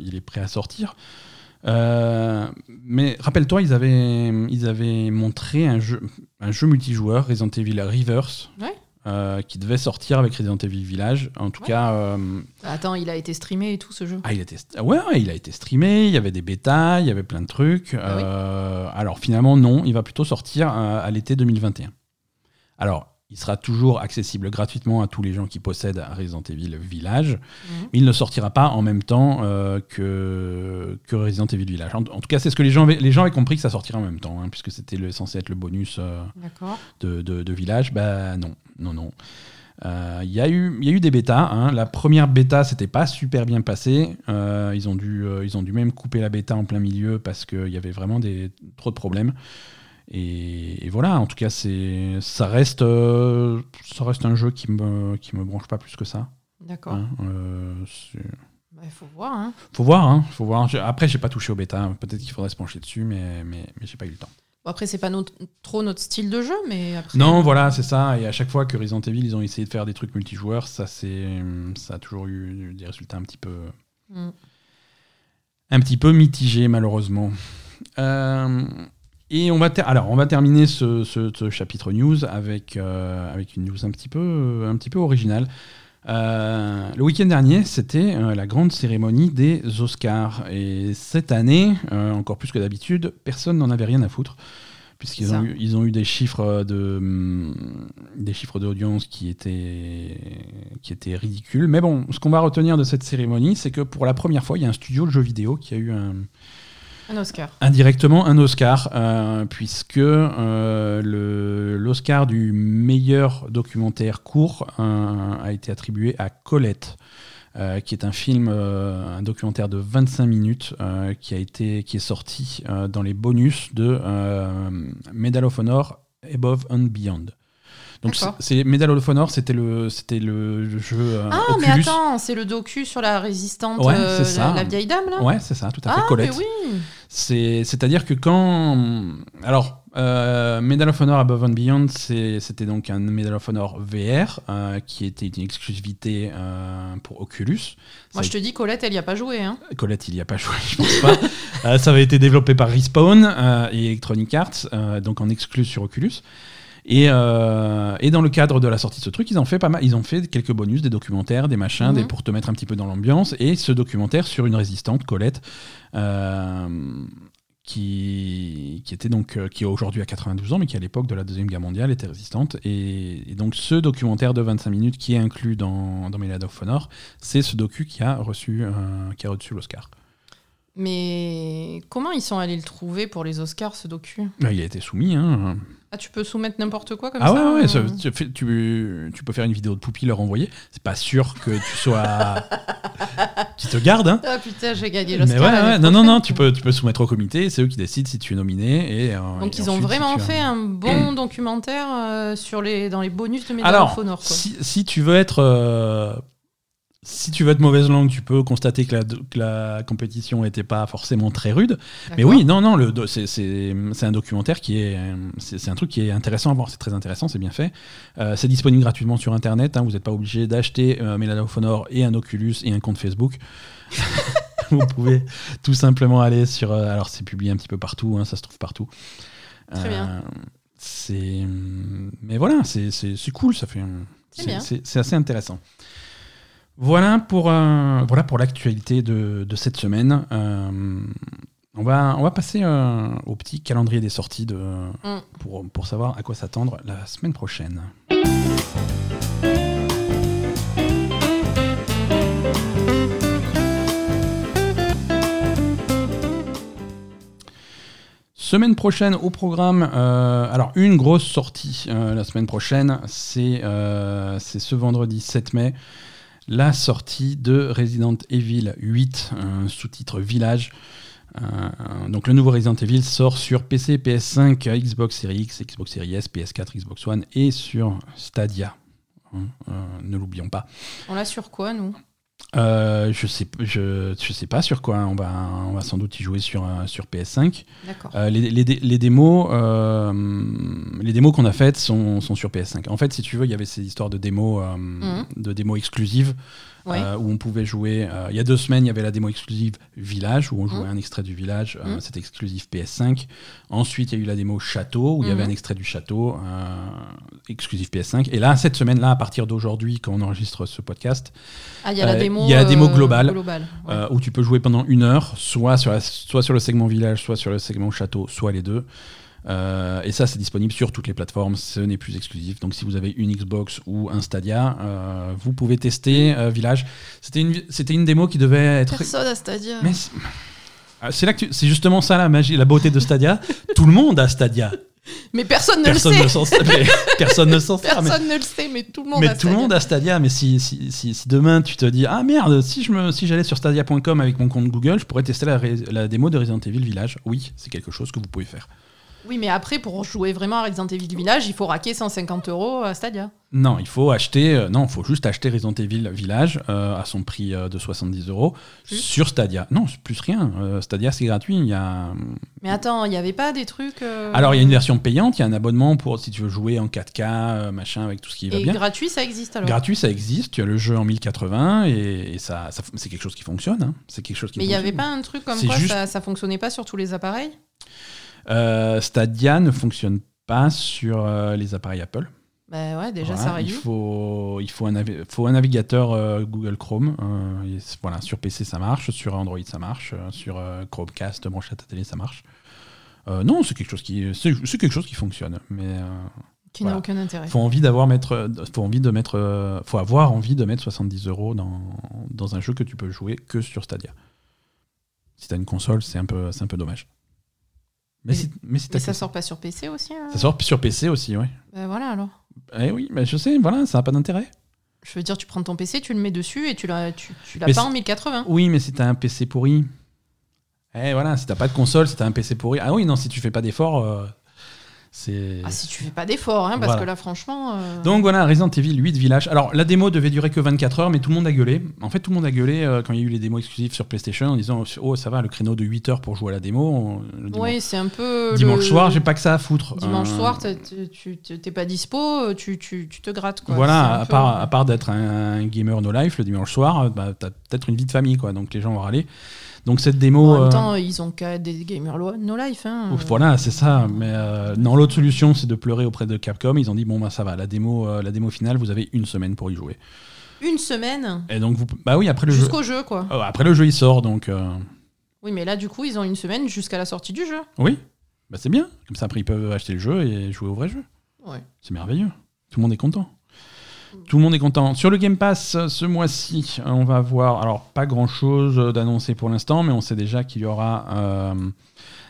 il est prêt à sortir. Euh, mais rappelle-toi, ils avaient, ils avaient montré un jeu, un jeu multijoueur, Resident Evil Reverse, Ouais. euh, qui devait sortir avec Resident Evil Village. En tout Ouais. cas, euh, Attends, il a été streamé et tout ce jeu. ah, il a été, ouais, ouais, il a été streamé, il y avait des bêtas, il y avait plein de trucs. Ah oui. Alors finalement, non, il va plutôt sortir à l'été 2021. Alors, il sera toujours accessible gratuitement à tous les gens qui possèdent Resident Evil Village, Mhm. mais il ne sortira pas en même temps euh, que, que Resident Evil Village. En, en tout cas, c'est ce que les gens avaient, les gens avaient compris que ça sortirait en même temps, hein, puisque c'était le- censé être le bonus euh, de, de- de Village. Bah non, non, non. Euh, Il y, a eu- il y a eu des bêtas. hein. La première bêta, c'était pas super bien passé. Euh, ils, ont dû, euh, ils ont dû même couper la bêta en plein milieu parce qu'il y avait vraiment des, trop de problèmes. Et, et voilà, en tout cas, c'est, ça, reste, euh, ça reste un jeu qui me, qui me branche pas plus que ça. D'accord. hein. Euh, Bah, Il faut voir. Hein. faut voir, hein, faut voir. Après, j'ai pas touché au bêta. Peut-être qu'il faudrait se pencher dessus, mais, mais, mais j'ai pas eu le temps. Bon, après, c'est pas notre- trop notre style de jeu, mais après. Non, voilà, c'est ça. Et à chaque fois que Resident Evil, ils ont essayé de faire des trucs multijoueurs, ça, c'est, ça a toujours eu des résultats un petit peu, Mm. un petit peu mitigés, malheureusement. Euh, et on va, alors, on va terminer ce, ce- ce chapitre news avec, euh, avec une news un petit peu, un petit peu originale. Euh, le week-end dernier, c'était euh, la grande cérémonie des Oscars. Et cette année, encore plus que d'habitude, personne n'en avait rien à foutre. Puisqu'ils ont eu, ils ont eu des chiffres de hum, des chiffres d'audience qui étaient qui étaient ridicules. Mais bon, ce qu'on va retenir de cette cérémonie, c'est que pour la première fois, il y a un studio de jeux vidéo qui a eu un, Un Oscar. indirectement un Oscar, euh, puisque euh, l'Oscar du meilleur documentaire court euh, a été attribué à Colette. qui est un film, un documentaire de 25 minutes qui, a été, qui est sorti dans les bonus de Medal of Honor Above and Beyond. Donc c'est c'est- Medal of Honor, c'était le, c'était le jeu euh, Ah, Oculus. mais attends, c'est le docu sur la résistante, Ouais, euh, c'est ça. La, la vieille dame, là? Ouais, c'est ça, tout à fait. Ah, Colette. mais oui C'est- C'est-à-dire que quand. Alors, euh, Medal of Honor Above and Beyond, c'est- c'était donc un Medal of Honor VR euh, qui était une exclusivité euh, pour Oculus. Moi, Ça je te dis, Colette, elle y a pas joué. Hein. Colette, il n'y a pas joué, je pense pas. Ça avait été développé par Respawn et Electronic Arts, donc en exclu sur Oculus. Et, euh, et dans le cadre de la sortie de ce truc, ils ont fait pas mal, ils ont fait quelques bonus, des documentaires, des machins, Mhm. des, pour te mettre un petit peu dans l'ambiance. Et ce documentaire sur une résistante, Colette, euh, qui, qui était donc euh, qui aujourd'hui a 92 ans, mais qui à l'époque de la Deuxième Guerre mondiale était résistante. Et, et donc ce documentaire de 25 minutes qui est inclus dans, dans Medal of Honor, c'est ce docu qui a reçu, euh, qui a reçu l'Oscar. Mais comment ils sont allés le trouver pour les Oscars, ce docu? Bah, il a été soumis. Hein. Ah, tu peux soumettre n'importe quoi comme Ah ça ouais, ouais, euh ça- tu, fais- tu, tu peux faire une vidéo de Poupie, leur envoyer. C'est pas sûr que tu sois. qui te garde, hein. Ah putain, j'ai gagné Mais l'Oscar. ouais, l'année ouais, non, non, non, tu peux, tu peux soumettre au comité, c'est eux qui décident si tu es nominé. Et, euh, Donc et ils ont ensuite, vraiment fait un bon documentaire euh, sur les, dans les bonus de Medal Alors, of Honor. Quoi. si, si tu veux être. Si tu veux être mauvaise langue, tu peux constater que la, que la compétition n'était pas forcément très rude. Mais oui, non, non, c'est- un documentaire qui est. C'est un truc qui est intéressant à voir, c'est très intéressant, c'est bien fait. Euh, c'est disponible gratuitement sur Internet, hein, vous n'êtes pas obligé d'acheter euh, Medal of Honor et un Oculus et un compte Facebook. vous pouvez tout simplement aller sur. euh, alors, c'est publié un petit peu partout, hein, ça se trouve partout. Très bien. Euh, C'est. Mais voilà, c'est cool, ça fait. c'est assez intéressant. Voilà pour, euh, voilà pour l'actualité de, de cette semaine. Euh, on, va, on va passer euh, au petit calendrier des sorties de, Mm. pour, pour savoir à quoi s'attendre la semaine prochaine. Semaine prochaine au programme, euh, alors une grosse sortie euh, la semaine prochaine, c'est euh, c'est ce vendredi 7 mai, la sortie de Resident Evil 8, un sous-titre Village. Euh, donc le nouveau Resident Evil sort sur PC, PS5, Xbox Series X, Xbox Series S, PS4, Xbox One et sur Stadia. Hein, euh, ne l'oublions pas. On l'a sur quoi, nous? Euh, je sais, je, je sais pas sur quoi. On va, on va sans doute y jouer sur, euh, sur PS5. D'accord. Euh, les, les les démos, euh, les démos qu'on a faites sont, sont sur PS5. En fait, si tu veux, il y avait ces histoires de démos, Mhm. de démos exclusives Ouais. euh, où on pouvait jouer. euh, il y a deux semaines, il y avait la démo exclusive Village où on jouait Mhm. un extrait du village. euh, Mhm. C'était exclusif PS5. Ensuite, il y a eu la démo Château où il y avait Mhm. un extrait du château euh, exclusif PS5. Et là, cette semaine-là, à partir d'aujourd'hui, quand on enregistre ce podcast, Ah, il y a la démo. il y a la démo globale. globale, ouais. où tu peux jouer pendant une heure, soit sur, la- soit sur le segment village, soit sur le segment château, soit les deux. Euh, et ça, c'est disponible sur toutes les plateformes. Ce n'est plus exclusif. Donc, si vous avez une Xbox ou un Stadia, euh, vous pouvez tester euh, Village. C'était une, c'était une démo qui devait être. Personne à Stadia. Mais c'est- Ah, c'est là que tu- c'est justement ça la magie, la beauté de Stadia. Tout le monde a Stadia. Mais personne ne Personne le sait. mais Personne ne s'en sert. mais- Personne ne le sait, mais tout le monde mais a tout le Stadia. monde a Stadia, mais si, si, si, si demain tu te dis Ah merde, si je me, si j'allais sur stadia.com avec mon compte Google, je pourrais tester la démo de Resident Evil Village. Oui, c'est quelque chose que vous pouvez faire. Oui, mais après, pour jouer vraiment à Resident Evil Village, il faut raquer 150 euros à Stadia. Non, il faut acheter, euh, non, il faut juste acheter Resident Evil Village euh, à son prix euh, de 70 euros sur Stadia. Non, c'est plus rien. Euh, Stadia c'est gratuit. Il y a... Mais attends, il n'y avait pas des trucs. euh, Alors il y a une version payante, il y a un abonnement pour si tu veux jouer en 4K, euh, machin, avec tout ce qui va Et bien. gratuit, ça existe alors? Gratuit, ça existe. Tu as le jeu en 1080 et, et ça, ça- c'est quelque chose qui fonctionne. hein. C'est quelque chose qui Mais il n'y avait pas un truc comme quoi juste- ça, ça fonctionnait pas sur tous les appareils? Stadia ne fonctionne pas sur euh, les appareils Apple. Bah ouais, déjà Voilà, ça il faut, il faut un, navi- faut un navigateur euh, Google Chrome. euh, et voilà, sur PC ça marche, sur Android ça marche, euh, sur euh, Chromecast branché à ta télé ça marche. Euh, non, c'est quelque chose qui, c'est quelque chose qui fonctionne. Mais euh, Qui n'a aucun intérêt. faut envie d'avoir mettre, euh, faut envie de mettre, euh, faut avoir envie de mettre 70 euros dans, dans un jeu que tu peux jouer que sur Stadia. Si t'as une console, c'est un peu, c'est un peu dommage. Mais, ça sort pas sur PC aussi hein ça sort sur PC aussi, ouais. Bah voilà alors. Eh oui, mais je sais, voilà, ça n'a pas d'intérêt. Je veux dire, tu prends ton PC, tu le mets dessus et tu l'as, tu, tu l'as Mais pas en 1080. Oui, mais si t'as un PC pourri. Eh voilà, si t'as pas de console, si t'as un PC pourri. Ah oui, non, si tu fais pas d'efforts, euh. Ah, si tu fais pas d'effort, hein, parce Voilà. que là, franchement. euh, Donc voilà, Resident Evil 8 Village. Alors la démo devait durer que 24 heures, mais tout le monde a gueulé. En fait, tout le monde a gueulé euh, quand il y a eu les démos exclusives sur PlayStation en disant Oh, ça va, le créneau de 8 heures pour jouer à la démo. on- Oui, c'est un peu. dimanche le- soir, j'ai pas que ça à foutre. Dimanche Euh, soir, t'es- tu t'es pas dispo, tu, tu, tu te grattes. Quoi. Voilà, à peu- part, à part d'être un, gamer no life le dimanche soir, bah, t'as peut-être une vie de famille, quoi. Donc les gens vont râler. Donc cette démo. En même euh, temps, ils ont qu'à des gamers no life. Hein. Ouf, Voilà, c'est ça. Mais euh, non, l'autre solution, c'est de pleurer auprès de Capcom. Ils ont dit bon bah ça va, la démo, euh, la démo finale, vous avez une semaine pour y jouer. Une semaine? Et donc vous, bah oui, après le jeu, jusqu'au jeu, quoi. Oh, après le jeu il sort, donc Oui, mais là, du coup, ils ont une semaine jusqu'à la sortie du jeu. Oui, bah, c'est bien. Comme ça, après, ils peuvent acheter le jeu et jouer au vrai jeu. Ouais. C'est merveilleux. Tout le monde est content. Tout le monde est content. Sur le Game Pass, ce mois-ci, on va voir, alors pas grand-chose d'annoncé pour l'instant, mais on sait déjà qu'il y aura euh,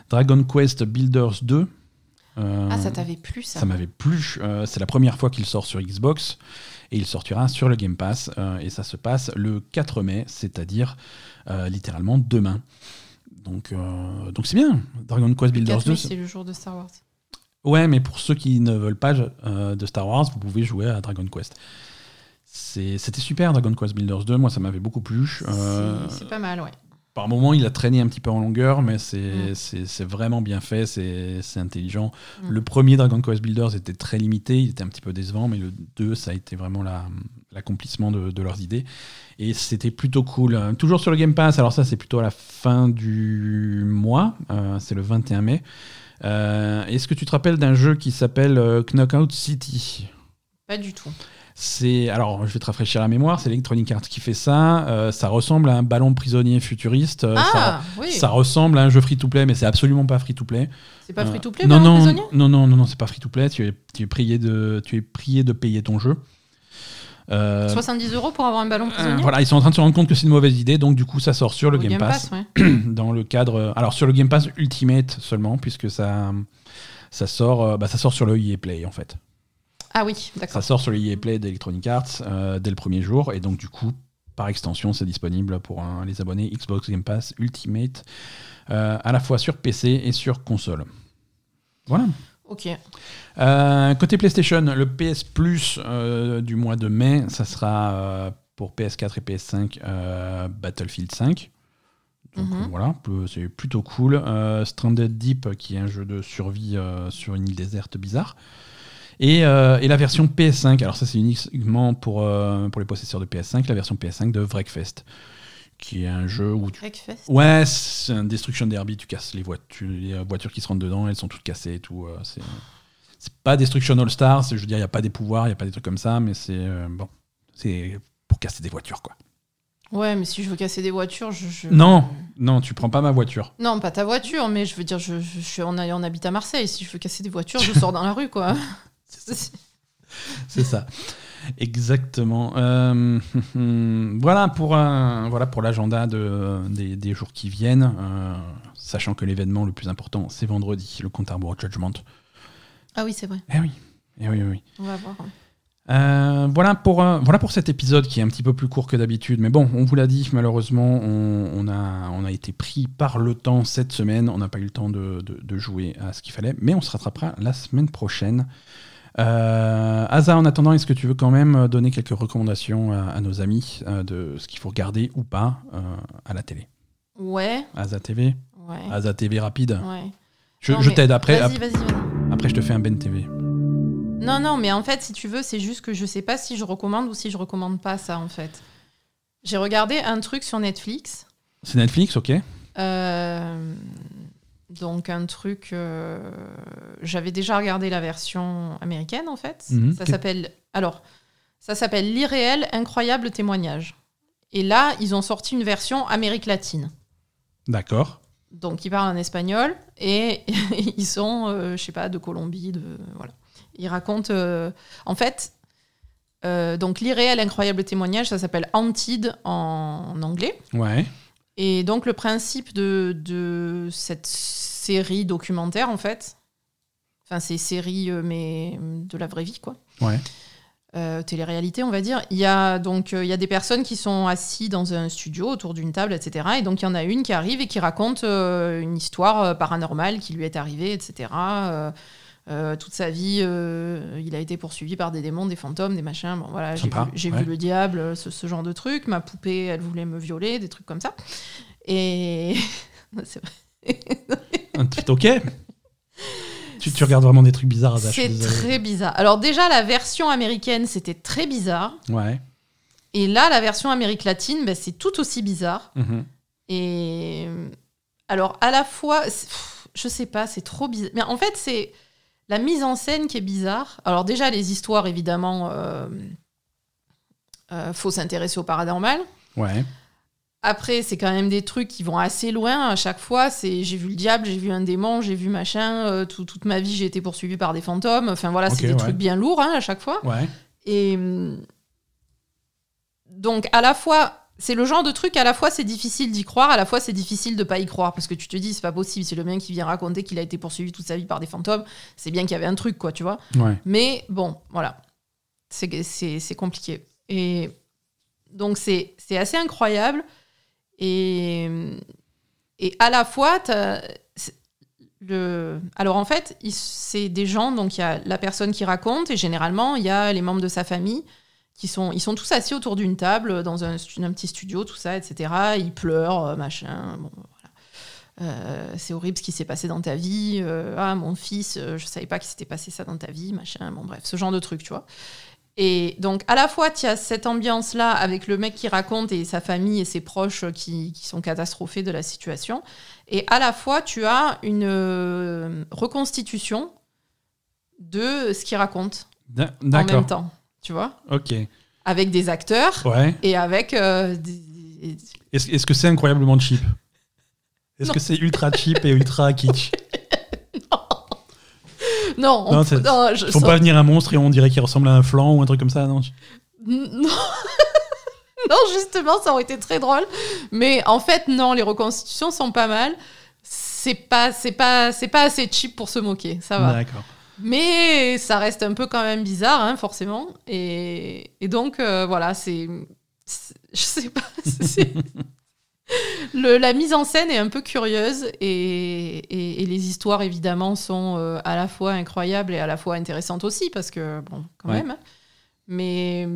Dragon Quest Builders 2. Euh, Ah, ça t'avait plu, ça ça m'avait plu. Euh, c'est la première fois qu'il sort sur Xbox et il sortira sur le Game Pass. euh, et ça se passe le 4 mai, c'est-à-dire euh, littéralement demain. Donc euh, donc c'est bien. Dragon Quest Builders 4 mai, 2. c'est le jour de Star Wars. Ouais, mais pour ceux qui ne veulent pas euh, de Star Wars, vous pouvez jouer à Dragon Quest. C'était super Dragon Quest Builders 2, moi ça m'avait beaucoup plu. Euh, C'est- pas mal, ouais. par moment, il a traîné un petit peu en longueur, mais c'est Mm. vraiment bien fait, c'est intelligent. Mm. Le premier Dragon Quest Builders était très limité, il était un petit peu décevant, mais le 2, ça a été vraiment la- l'accomplissement de, de leurs idées. Et c'était plutôt cool. Euh, Toujours sur le Game Pass, alors ça c'est plutôt à la fin du mois, euh, c'est le 21 mai. Euh, Est-ce que tu te rappelles d'un jeu qui s'appelle euh, Knockout City? Pas du tout. c'est alors je vais te rafraîchir la mémoire, c'est Electronic Arts qui fait ça. Euh, ça ressemble à un ballon prisonnier futuriste. Euh, ça- ah, oui. ça ressemble à un jeu free-to-play, mais c'est absolument pas free-to-play. C'est pas Euh, free to play, non, non, non, non, non, non, c'est pas free-to-play. Tu es, tu es prié de, tu es prié de payer ton jeu. Euh, 70 euros pour avoir un ballon euh, prisonnier voilà, ils sont en train de se rendre compte que c'est une mauvaise idée, donc du coup ça sort sur le Game, Pass, ouais. dans le cadre. Alors sur le Game Pass Ultimate seulement, puisque ça, ça sort, euh, bah, ça sort sur le EA Play en fait. Ah oui, Ça d'accord. sort sur le EA Play d'Electronic Arts euh, dès le premier jour, et donc du coup, par extension, c'est disponible pour euh, les abonnés Xbox Game Pass Ultimate, euh, à la fois sur PC et sur console. Voilà. Ok. Euh, côté PlayStation, le PS Plus euh, du mois de mai, ça sera euh, pour PS4 et PS5 euh, Battlefield 5. Donc Mhm. voilà, c'est plutôt cool. Stranded Deep, qui est un jeu de survie sur une île déserte bizarre. Et, et la version PS5, alors ça c'est uniquement pour, pour les possesseurs de PS5, la version PS5 de Wreckfest, qui est un jeu où tu Wreckfest. Ouais, c'est un destruction derby, tu casses les voitures, les euh, voitures qui se rentrent dedans, elles sont toutes cassées et tout. euh, c'est c'est pas destruction all stars, je veux dire, il y a pas des pouvoirs, il y a pas des trucs comme ça, mais c'est euh, bon, c'est pour casser des voitures quoi. Ouais, mais si je veux casser des voitures, je. je- Non, non, tu prends pas ma voiture. Non, pas ta voiture, mais je veux dire, je, je, je suis en, on habite à Marseille. Si je veux casser des voitures, je sors dans la rue, quoi. C'est ça. Exactement. Euh, voilà pour un- voilà pour l'agenda de, des, des jours qui viennent, euh, sachant que l'événement le plus important c'est vendredi, le compte Judgment. Ah oui, c'est vrai. Eh oui, eh oui, oui. oui. On va voir. Euh, voilà, pour, euh, voilà pour cet épisode qui est un petit peu plus court que d'habitude. Mais bon, on vous l'a dit, malheureusement, on, on a, on a été pris par le temps cette semaine. On n'a pas eu le temps de, de- de jouer à ce qu'il fallait. Mais on se rattrapera la semaine prochaine. Euh, Asa, en attendant, est-ce que tu veux quand même donner quelques recommandations à, à nos amis euh, de ce qu'il faut regarder ou pas euh, à la télé? Ouais, Asa TV ouais. Asa TV rapide? Ouais. Je, Non, je mais t'aide après. Vas-y, ap- vas-y, vas-y. Après, je te fais un Ben TV. Non, non, mais en fait, si tu veux, c'est juste que je sais pas si je recommande ou si je recommande pas ça, en fait. J'ai regardé un truc sur Netflix. C'est Netflix, ok Euh, donc un truc, euh, j'avais déjà regardé la version américaine en fait. Mhm. Ça s'appelle alors ça s'appelle l'irréel incroyable témoignage. Et là ils ont sorti une version Amérique latine. D'accord. Donc ils parlent en espagnol et ils sont euh, je sais pas de Colombie de voilà. Ils racontent euh, en fait euh, donc l'irréel incroyable témoignage ça s'appelle Antid en- en anglais. Ouais. Et donc le principe de, de cette série documentaire, en fait, enfin c'est série euh, mais de la vraie vie, quoi. Ouais. Euh, télé-réalité, on va dire. Il y a donc euh, il y a des personnes qui sont assis dans un studio autour d'une table, etc. Et donc il y en a une qui arrive et qui raconte euh, une histoire paranormale qui lui est arrivée, etc. Euh, toute sa vie, euh, il a été poursuivi par des démons, des fantômes, des machins. Bon, voilà, j'ai vu, Sympa, j'ai ouais. vu le diable, euh, ce, ce genre de trucs. Ma poupée, elle voulait me violer, des trucs comme ça. Et c'est vrai. Ok. tu, tu regardes vraiment des trucs bizarres, suis C'est très bizarre. Alors déjà, la version américaine, c'était très bizarre. Ouais. Et là, la version Amérique latine, ben, c'est tout aussi bizarre. Mhm. Et euh, alors, à la fois, pff, je sais pas, c'est trop bizarre. Mais en fait, c'est la mise en scène qui est bizarre. Alors déjà, les histoires, évidemment, euh, euh, faut s'intéresser au paranormal. Ouais. Après, c'est quand même des trucs qui vont assez loin à chaque fois. C'est j'ai vu le diable, j'ai vu un démon, j'ai vu machin. euh, tout- toute ma vie, j'ai été poursuivi par des fantômes. Enfin voilà, c'est des ouais. trucs bien lourds hein, à chaque fois. Ouais. Et hum, donc, à la fois, c'est le genre de truc, à la fois c'est difficile d'y croire, à la fois c'est difficile de pas y croire. Parce que tu te dis, c'est pas possible, c'est le mec qui vient raconter qu'il a été poursuivi toute sa vie par des fantômes. C'est bien qu'il y avait un truc, quoi, tu vois. Ouais. Mais bon, voilà. C'est- compliqué. Et donc, c'est assez incroyable. Et, et à la fois, le... alors en fait, c'est des gens, donc il y a la personne qui raconte, et généralement, il y a les membres de sa famille qui sont, ils sont tous assis autour d'une table dans un, petit studio, tout ça, etc. Ils pleurent, euh, machin. Bon, voilà. Euh, c'est horrible ce qui s'est passé dans ta vie. Euh, ah, mon fils, je savais pas qu'il s'était passé ça dans ta vie, machin. Bon, bref, ce genre de truc, tu vois. Et donc, à la fois, tu as cette ambiance-là avec le mec qui raconte et sa famille et ses proches qui, qui sont catastrophés de la situation. Et à la fois, tu as une reconstitution de ce qu'il raconte en même temps, tu vois Ok. Avec des acteurs Ouais. et avec euh, des- Est-ce que c'est incroyablement cheap Est-ce Non. que c'est ultra cheap et ultra kitsch Non, on- Non, non, je- Ils font ça- pas venir un monstre et on dirait qu'il ressemble à un flanc ou un truc comme ça, non Non. non, justement, ça aurait été très drôle. Mais en fait, non, les reconstitutions sont pas mal. C'est pas, c'est pas, c'est pas assez cheap pour se moquer, ça va. D'accord. Mais ça reste un peu quand même bizarre, hein, forcément. Et, et donc, euh, voilà, c'est. Je sais pas. Le, la mise en scène est un peu curieuse et, et- et les histoires, évidemment, sont euh, à la fois incroyables et à la fois intéressantes aussi, parce que, bon, quand Ouais. même. hein. Mais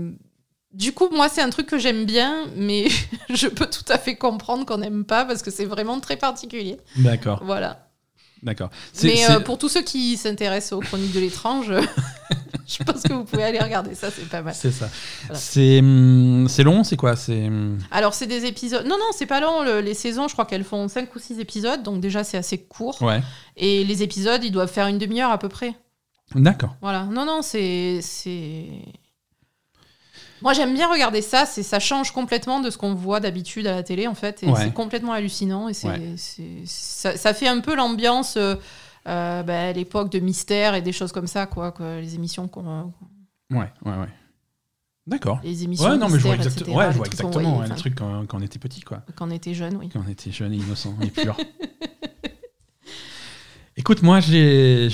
du coup, moi, c'est un truc que j'aime bien, mais je peux tout à fait comprendre qu'on n'aime pas, parce que c'est vraiment très particulier. D'accord. Voilà. D'accord. Mais euh, pour tous ceux qui s'intéressent aux chroniques de l'étrange, je pense que vous pouvez aller regarder ça, c'est pas mal. C'est ça. Voilà. C'est hum, long, c'est quoi? C'est hum, Alors, c'est des épisodes. Non, non, c'est pas long. le- les saisons, je crois qu'elles font 5 ou 6 épisodes, donc déjà, c'est assez court. ouais. Et les épisodes, ils doivent faire une demi-heure à peu près. D'accord. Voilà. Non, non, c'est. Moi, j'aime bien regarder ça. C'est, ça change complètement de ce qu'on voit d'habitude à la télé, en fait. Ouais. c'est complètement hallucinant. Et c'est, Ouais. ça, ça fait un peu l'ambiance euh, euh, bah, à l'époque de Mystère et des choses comme ça, quoi. les émissions qu'on. Ouais, ouais, ouais. D'accord. Les émissions Ouais, non, mais je vois, ouais, je les vois trucs qu'on exactement ouais, les enfin, trucs quand, quand on était petit, quoi. Quand on était jeune, oui. Quand on était jeune et innocent et pur. Écoute, moi, j'ai.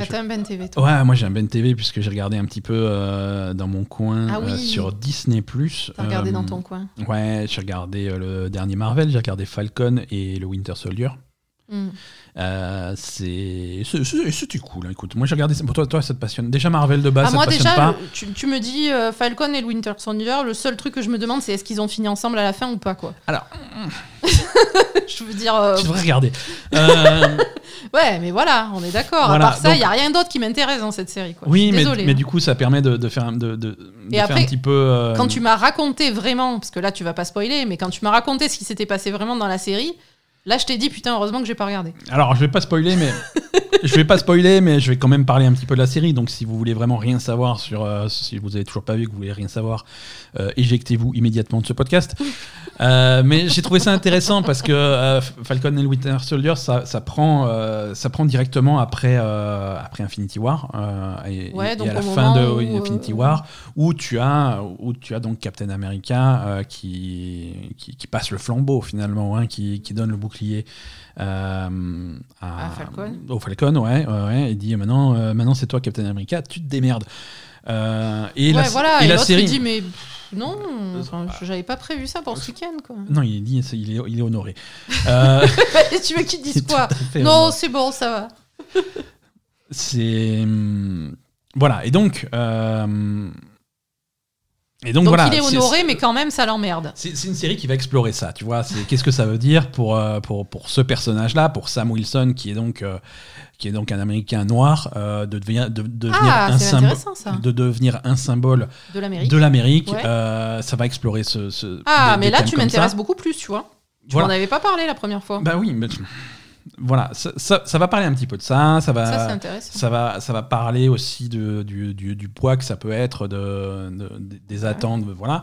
Ah, t'as un Ben TV, toi. Ouais, moi j'ai un Ben TV puisque j'ai regardé un petit peu euh, dans mon coin Ah oui. euh, sur Disney+. T'as regardé Euh, dans ton coin. Ouais, j'ai regardé euh, le dernier Marvel, j'ai regardé Falcon et le Winter Soldier. Hmm. Euh, c'était cool. hein, Écoute, moi j'ai regardé. Pour toi, toi, ça te passionne. Déjà Marvel de base, Ah, ça moi te passionne déjà, pas. tu, tu me dis euh, Falcon et le Winter Soldier, le seul truc que je me demande, c'est est-ce qu'ils ont fini ensemble à la fin ou pas, quoi. Alors, je veux dire, euh, tu devrais regarder. Euh, ouais, mais voilà, on est d'accord. Voilà, à part ça, il donc- y a rien d'autre qui m'intéresse dans cette série, quoi. Oui, mais, mais hein. du coup, ça permet de, de faire, un- de, de, de Et faire après, un petit peu. euh, Quand tu m'as raconté vraiment, parce que là, tu vas pas spoiler, mais quand tu m'as raconté ce qui s'était passé vraiment dans la série, là, je t'ai dit, putain, heureusement que j'ai pas regardé. Alors, je vais pas spoiler, mais je vais pas spoiler, mais je vais quand même parler un petit peu de la série. Donc, si vous voulez vraiment rien savoir sur, euh, si vous avez toujours pas vu, que vous voulez rien savoir, euh, éjectez-vous immédiatement de ce podcast. Euh, mais j'ai trouvé ça intéressant parce que Falcon et le Winter Soldier, ça, ça prend, ça prend directement après, après Infinity War et, Ouais, et donc à la fin de où, Infinity War, où tu as, où tu as donc Captain America qui, qui, qui passe le flambeau finalement, hein, qui, qui donne le bouclier. euh, à, À Falcon. Au Falcon, ouais, ouais, et dit maintenant, euh, maintenant c'est toi Captain America, tu te démerdes. Euh, et ouais, la, voilà, et et, la l'autre, série. dit, mais non, enfin, j'avais pas prévu ça pour ce week-end, quoi. Non, il dit, c'est- il est, il est honoré. Euh, Et tu veux qu'ils il est disent quoi Non, c'est bon, ça va. C'est hum, voilà, et donc. euh, et donc, Donc voilà. il est honoré, mais quand même, ça l'emmerde. C'est une série qui va explorer ça, tu vois. Qu'est-ce que ça veut dire pour euh, pour pour ce personnage-là, pour Sam Wilson, qui est donc euh, qui est donc un Américain noir, euh, de devenir de, devenir Ah, un c'est symbole, de devenir un symbole De l'Amérique. Ouais. Euh, ça va explorer ce. ce- Ah, des- mais des là, tu m'intéresses beaucoup plus, tu vois. Tu Voilà. m'en avais pas parlé la première fois. Bah oui, mais voilà, ça, ça- ça va parler un petit peu de ça. Ça va, Ça, ça va, ça va parler aussi de, du, du- du poids que ça peut être, de, de- des attentes, voilà.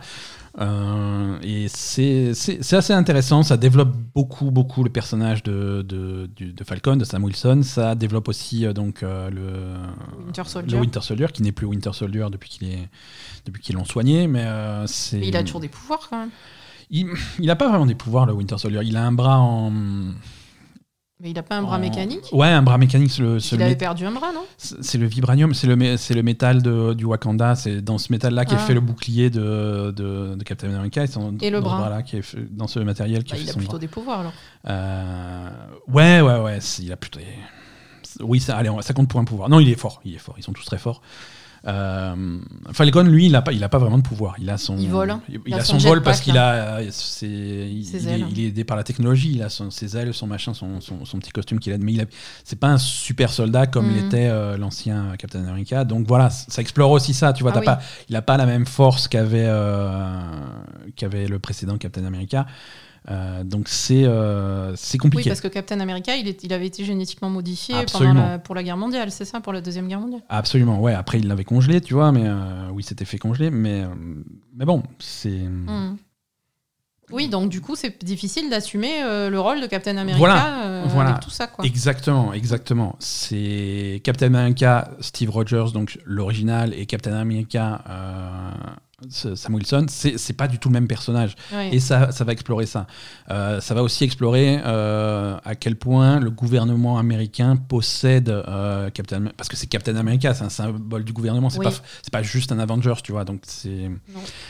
Euh, et c'est assez intéressant. Ça développe beaucoup, beaucoup le personnage de, de, Falcon, de Sam Wilson. Ça développe aussi euh, donc euh, le Winter le Soldier. Winter Soldier, qui n'est plus Winter Soldier depuis qu'il est depuis qu'ils l'ont soigné, mais c'est. Il a toujours des pouvoirs quand même. Il, il a pas vraiment des pouvoirs le Winter Soldier. Il a un bras en. Mais il a pas un bras en- mécanique. Ouais, un bras mécanique. Le, Il le avait mé- perdu un bras, non c'est le vibranium, c'est le, mé- c'est le métal de- du Wakanda. C'est dans ce métal-là qui Ah. est fait le bouclier de, de, de Captain America. Et, dans- Et le dans ce bras. bras-là qui est fait- dans ce matériel qui Bah, est Il fait a son plutôt bras. des pouvoirs alors. Euh, ouais, ouais, ouais. Il a plutôt. Oui, ça, allez, ça compte pour un pouvoir. Non, il est fort. Il est fort. Ils sont tous très forts. Euh, Falcon, lui, il n'a pas, il a pas vraiment de pouvoir. Il a son, Il vole. Il, Il a, a son, son vol parce qu'il a, euh, c'est- il, Ses il est, ailes. il est aidé par la technologie. Il a son- ses ailes, son machin, son, son, son petit costume qu'il a. Mais il a- c'est pas un super soldat comme Mhm. l'était euh, l'ancien Captain America. Donc voilà, ça explore aussi ça. Tu vois, Ah oui. pas, il a pas la même force qu'avait euh, qu'avait le précédent Captain America. Euh, donc c'est euh, c'est Oui, compliqué. parce que Captain America, il, est- il avait été génétiquement modifié pendant la- pour la guerre mondiale, c'est ça, pour la deuxième guerre mondiale? Absolument, ouais. Après, il l'avait congelé, tu vois, mais euh, oui, c'était fait congeler, mais, euh, mais bon, c'est. Hmm. Oui, donc du coup, c'est difficile d'assumer le rôle de Captain America Voilà, voilà. avec tout ça, quoi. Exactement, exactement. C'est Captain America, Steve Rogers, donc l'original, et Captain America, Sam Wilson, c'est pas du tout le même personnage. Et ça, ça va explorer ça. Euh, ça va aussi explorer euh, à quel point le gouvernement américain possède euh, Captain parce que c'est Captain America, c'est un symbole du gouvernement. C'est Oui. pas pas juste un Avengers, tu vois. Donc c'est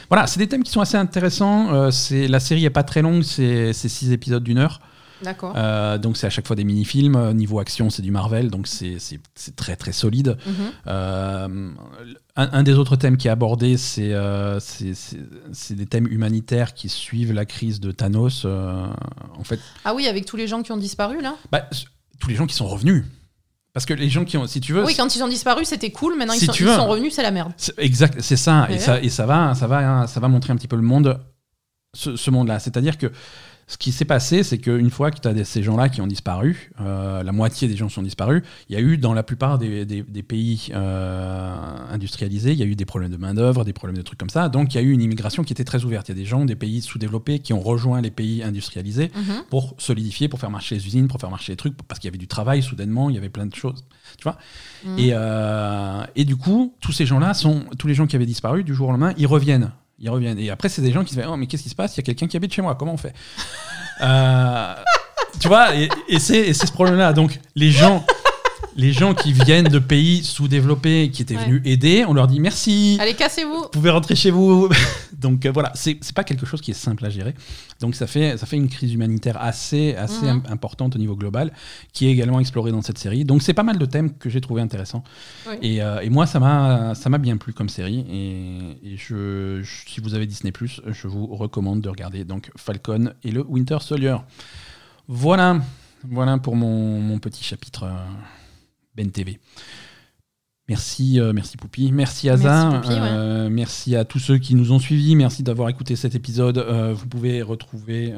voilà, c'est des thèmes qui sont assez intéressants. Euh, c'est la série est pas très longue, c'est c'est six épisodes d'une heure. D'accord. Euh, donc c'est à chaque fois des mini-films. Euh, Niveau action, c'est du Marvel, donc c'est très très solide. Mhm. Euh, un, un des autres thèmes qui est abordé, c'est euh, des thèmes humanitaires qui suivent la crise de Thanos. en fait, Ah oui, avec tous les gens qui ont disparu, là? Bah, tous les gens qui sont revenus. Parce que les gens qui ont, si tu veux, Oui, quand ils ont disparu, c'était cool, maintenant Si ils, sont, ils revenus, c'est la merde. exact, c'est ça, et ça, et ça va, ça va, ça va montrer un petit peu le monde, ce, ce monde-là. C'est-à-dire que ce qui s'est passé, c'est qu'une fois que tu as ces gens-là qui ont disparu, euh, la moitié des gens sont disparus, il y a eu dans la plupart des, des- des pays euh, industrialisés, il y a eu des problèmes de main-d'œuvre, des problèmes de trucs comme ça. Donc il y a eu une immigration qui était très ouverte. Il y a des gens des pays sous-développés qui ont rejoint les pays industrialisés Mhm. pour solidifier, pour faire marcher les usines, pour faire marcher les trucs, parce qu'il y avait du travail soudainement, il y avait plein de choses. Tu vois Mhm. et, euh, et du coup, tous ces gens-là sont, tous les gens qui avaient disparu du jour au lendemain, ils reviennent. Ils reviennent. Et après, c'est des gens qui se disent Oh, mais qu'est-ce qui se passe? Il y a quelqu'un qui habite chez moi, comment on fait? Euh, Tu vois, et, et c'est et c'est ce problème-là. Donc, les gens, les gens qui viennent de pays sous-développés, qui étaient Ouais. venus aider, on leur dit merci. Allez, cassez-vous Vous pouvez rentrer chez vous. Donc euh, voilà, c'est pas quelque chose qui est simple à gérer. Donc ça fait, ça fait une crise humanitaire assez, assez Mhm. im- importante au niveau global, qui est également explorée dans cette série. Donc c'est pas mal de thèmes que j'ai trouvé intéressants. Oui. Et, euh, et moi, ça m'a ça m'a bien plu comme série. Et, et je, je- si vous avez Disney, je vous recommande de regarder donc Falcon et le Winter Soldier. Voilà, voilà pour mon, mon petit chapitre euh, Ben TV. Merci, euh, merci Poupi, merci Asa, Merci, ouais. Euh, merci à tous ceux qui nous ont suivis, merci d'avoir écouté cet épisode. Euh, vous pouvez retrouver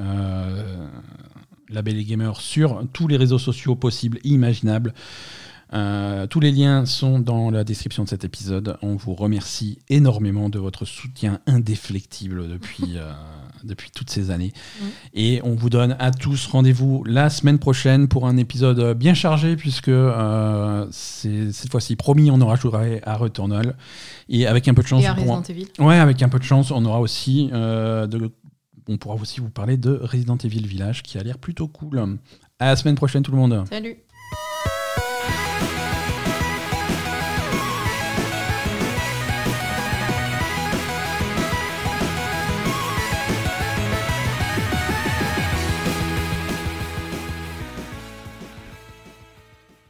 La Belle et Gamer sur tous les réseaux sociaux possibles et imaginables. Tous les liens sont dans la description de cet épisode. On vous remercie énormément de votre soutien indéflectible depuis, depuis toutes ces années. Mm. Et on vous donne à tous rendez-vous la semaine prochaine pour un épisode bien chargé, puisque euh, cette fois-ci, promis, on aura joué à Returnal. Et avec un peu de chance, Et à on pourra- Resident Evil. Ouais, avec un peu de chance, on aura aussi euh, de, on pourra aussi vous parler de Resident Evil Village qui a l'air plutôt cool. À la semaine prochaine tout le monde. Salut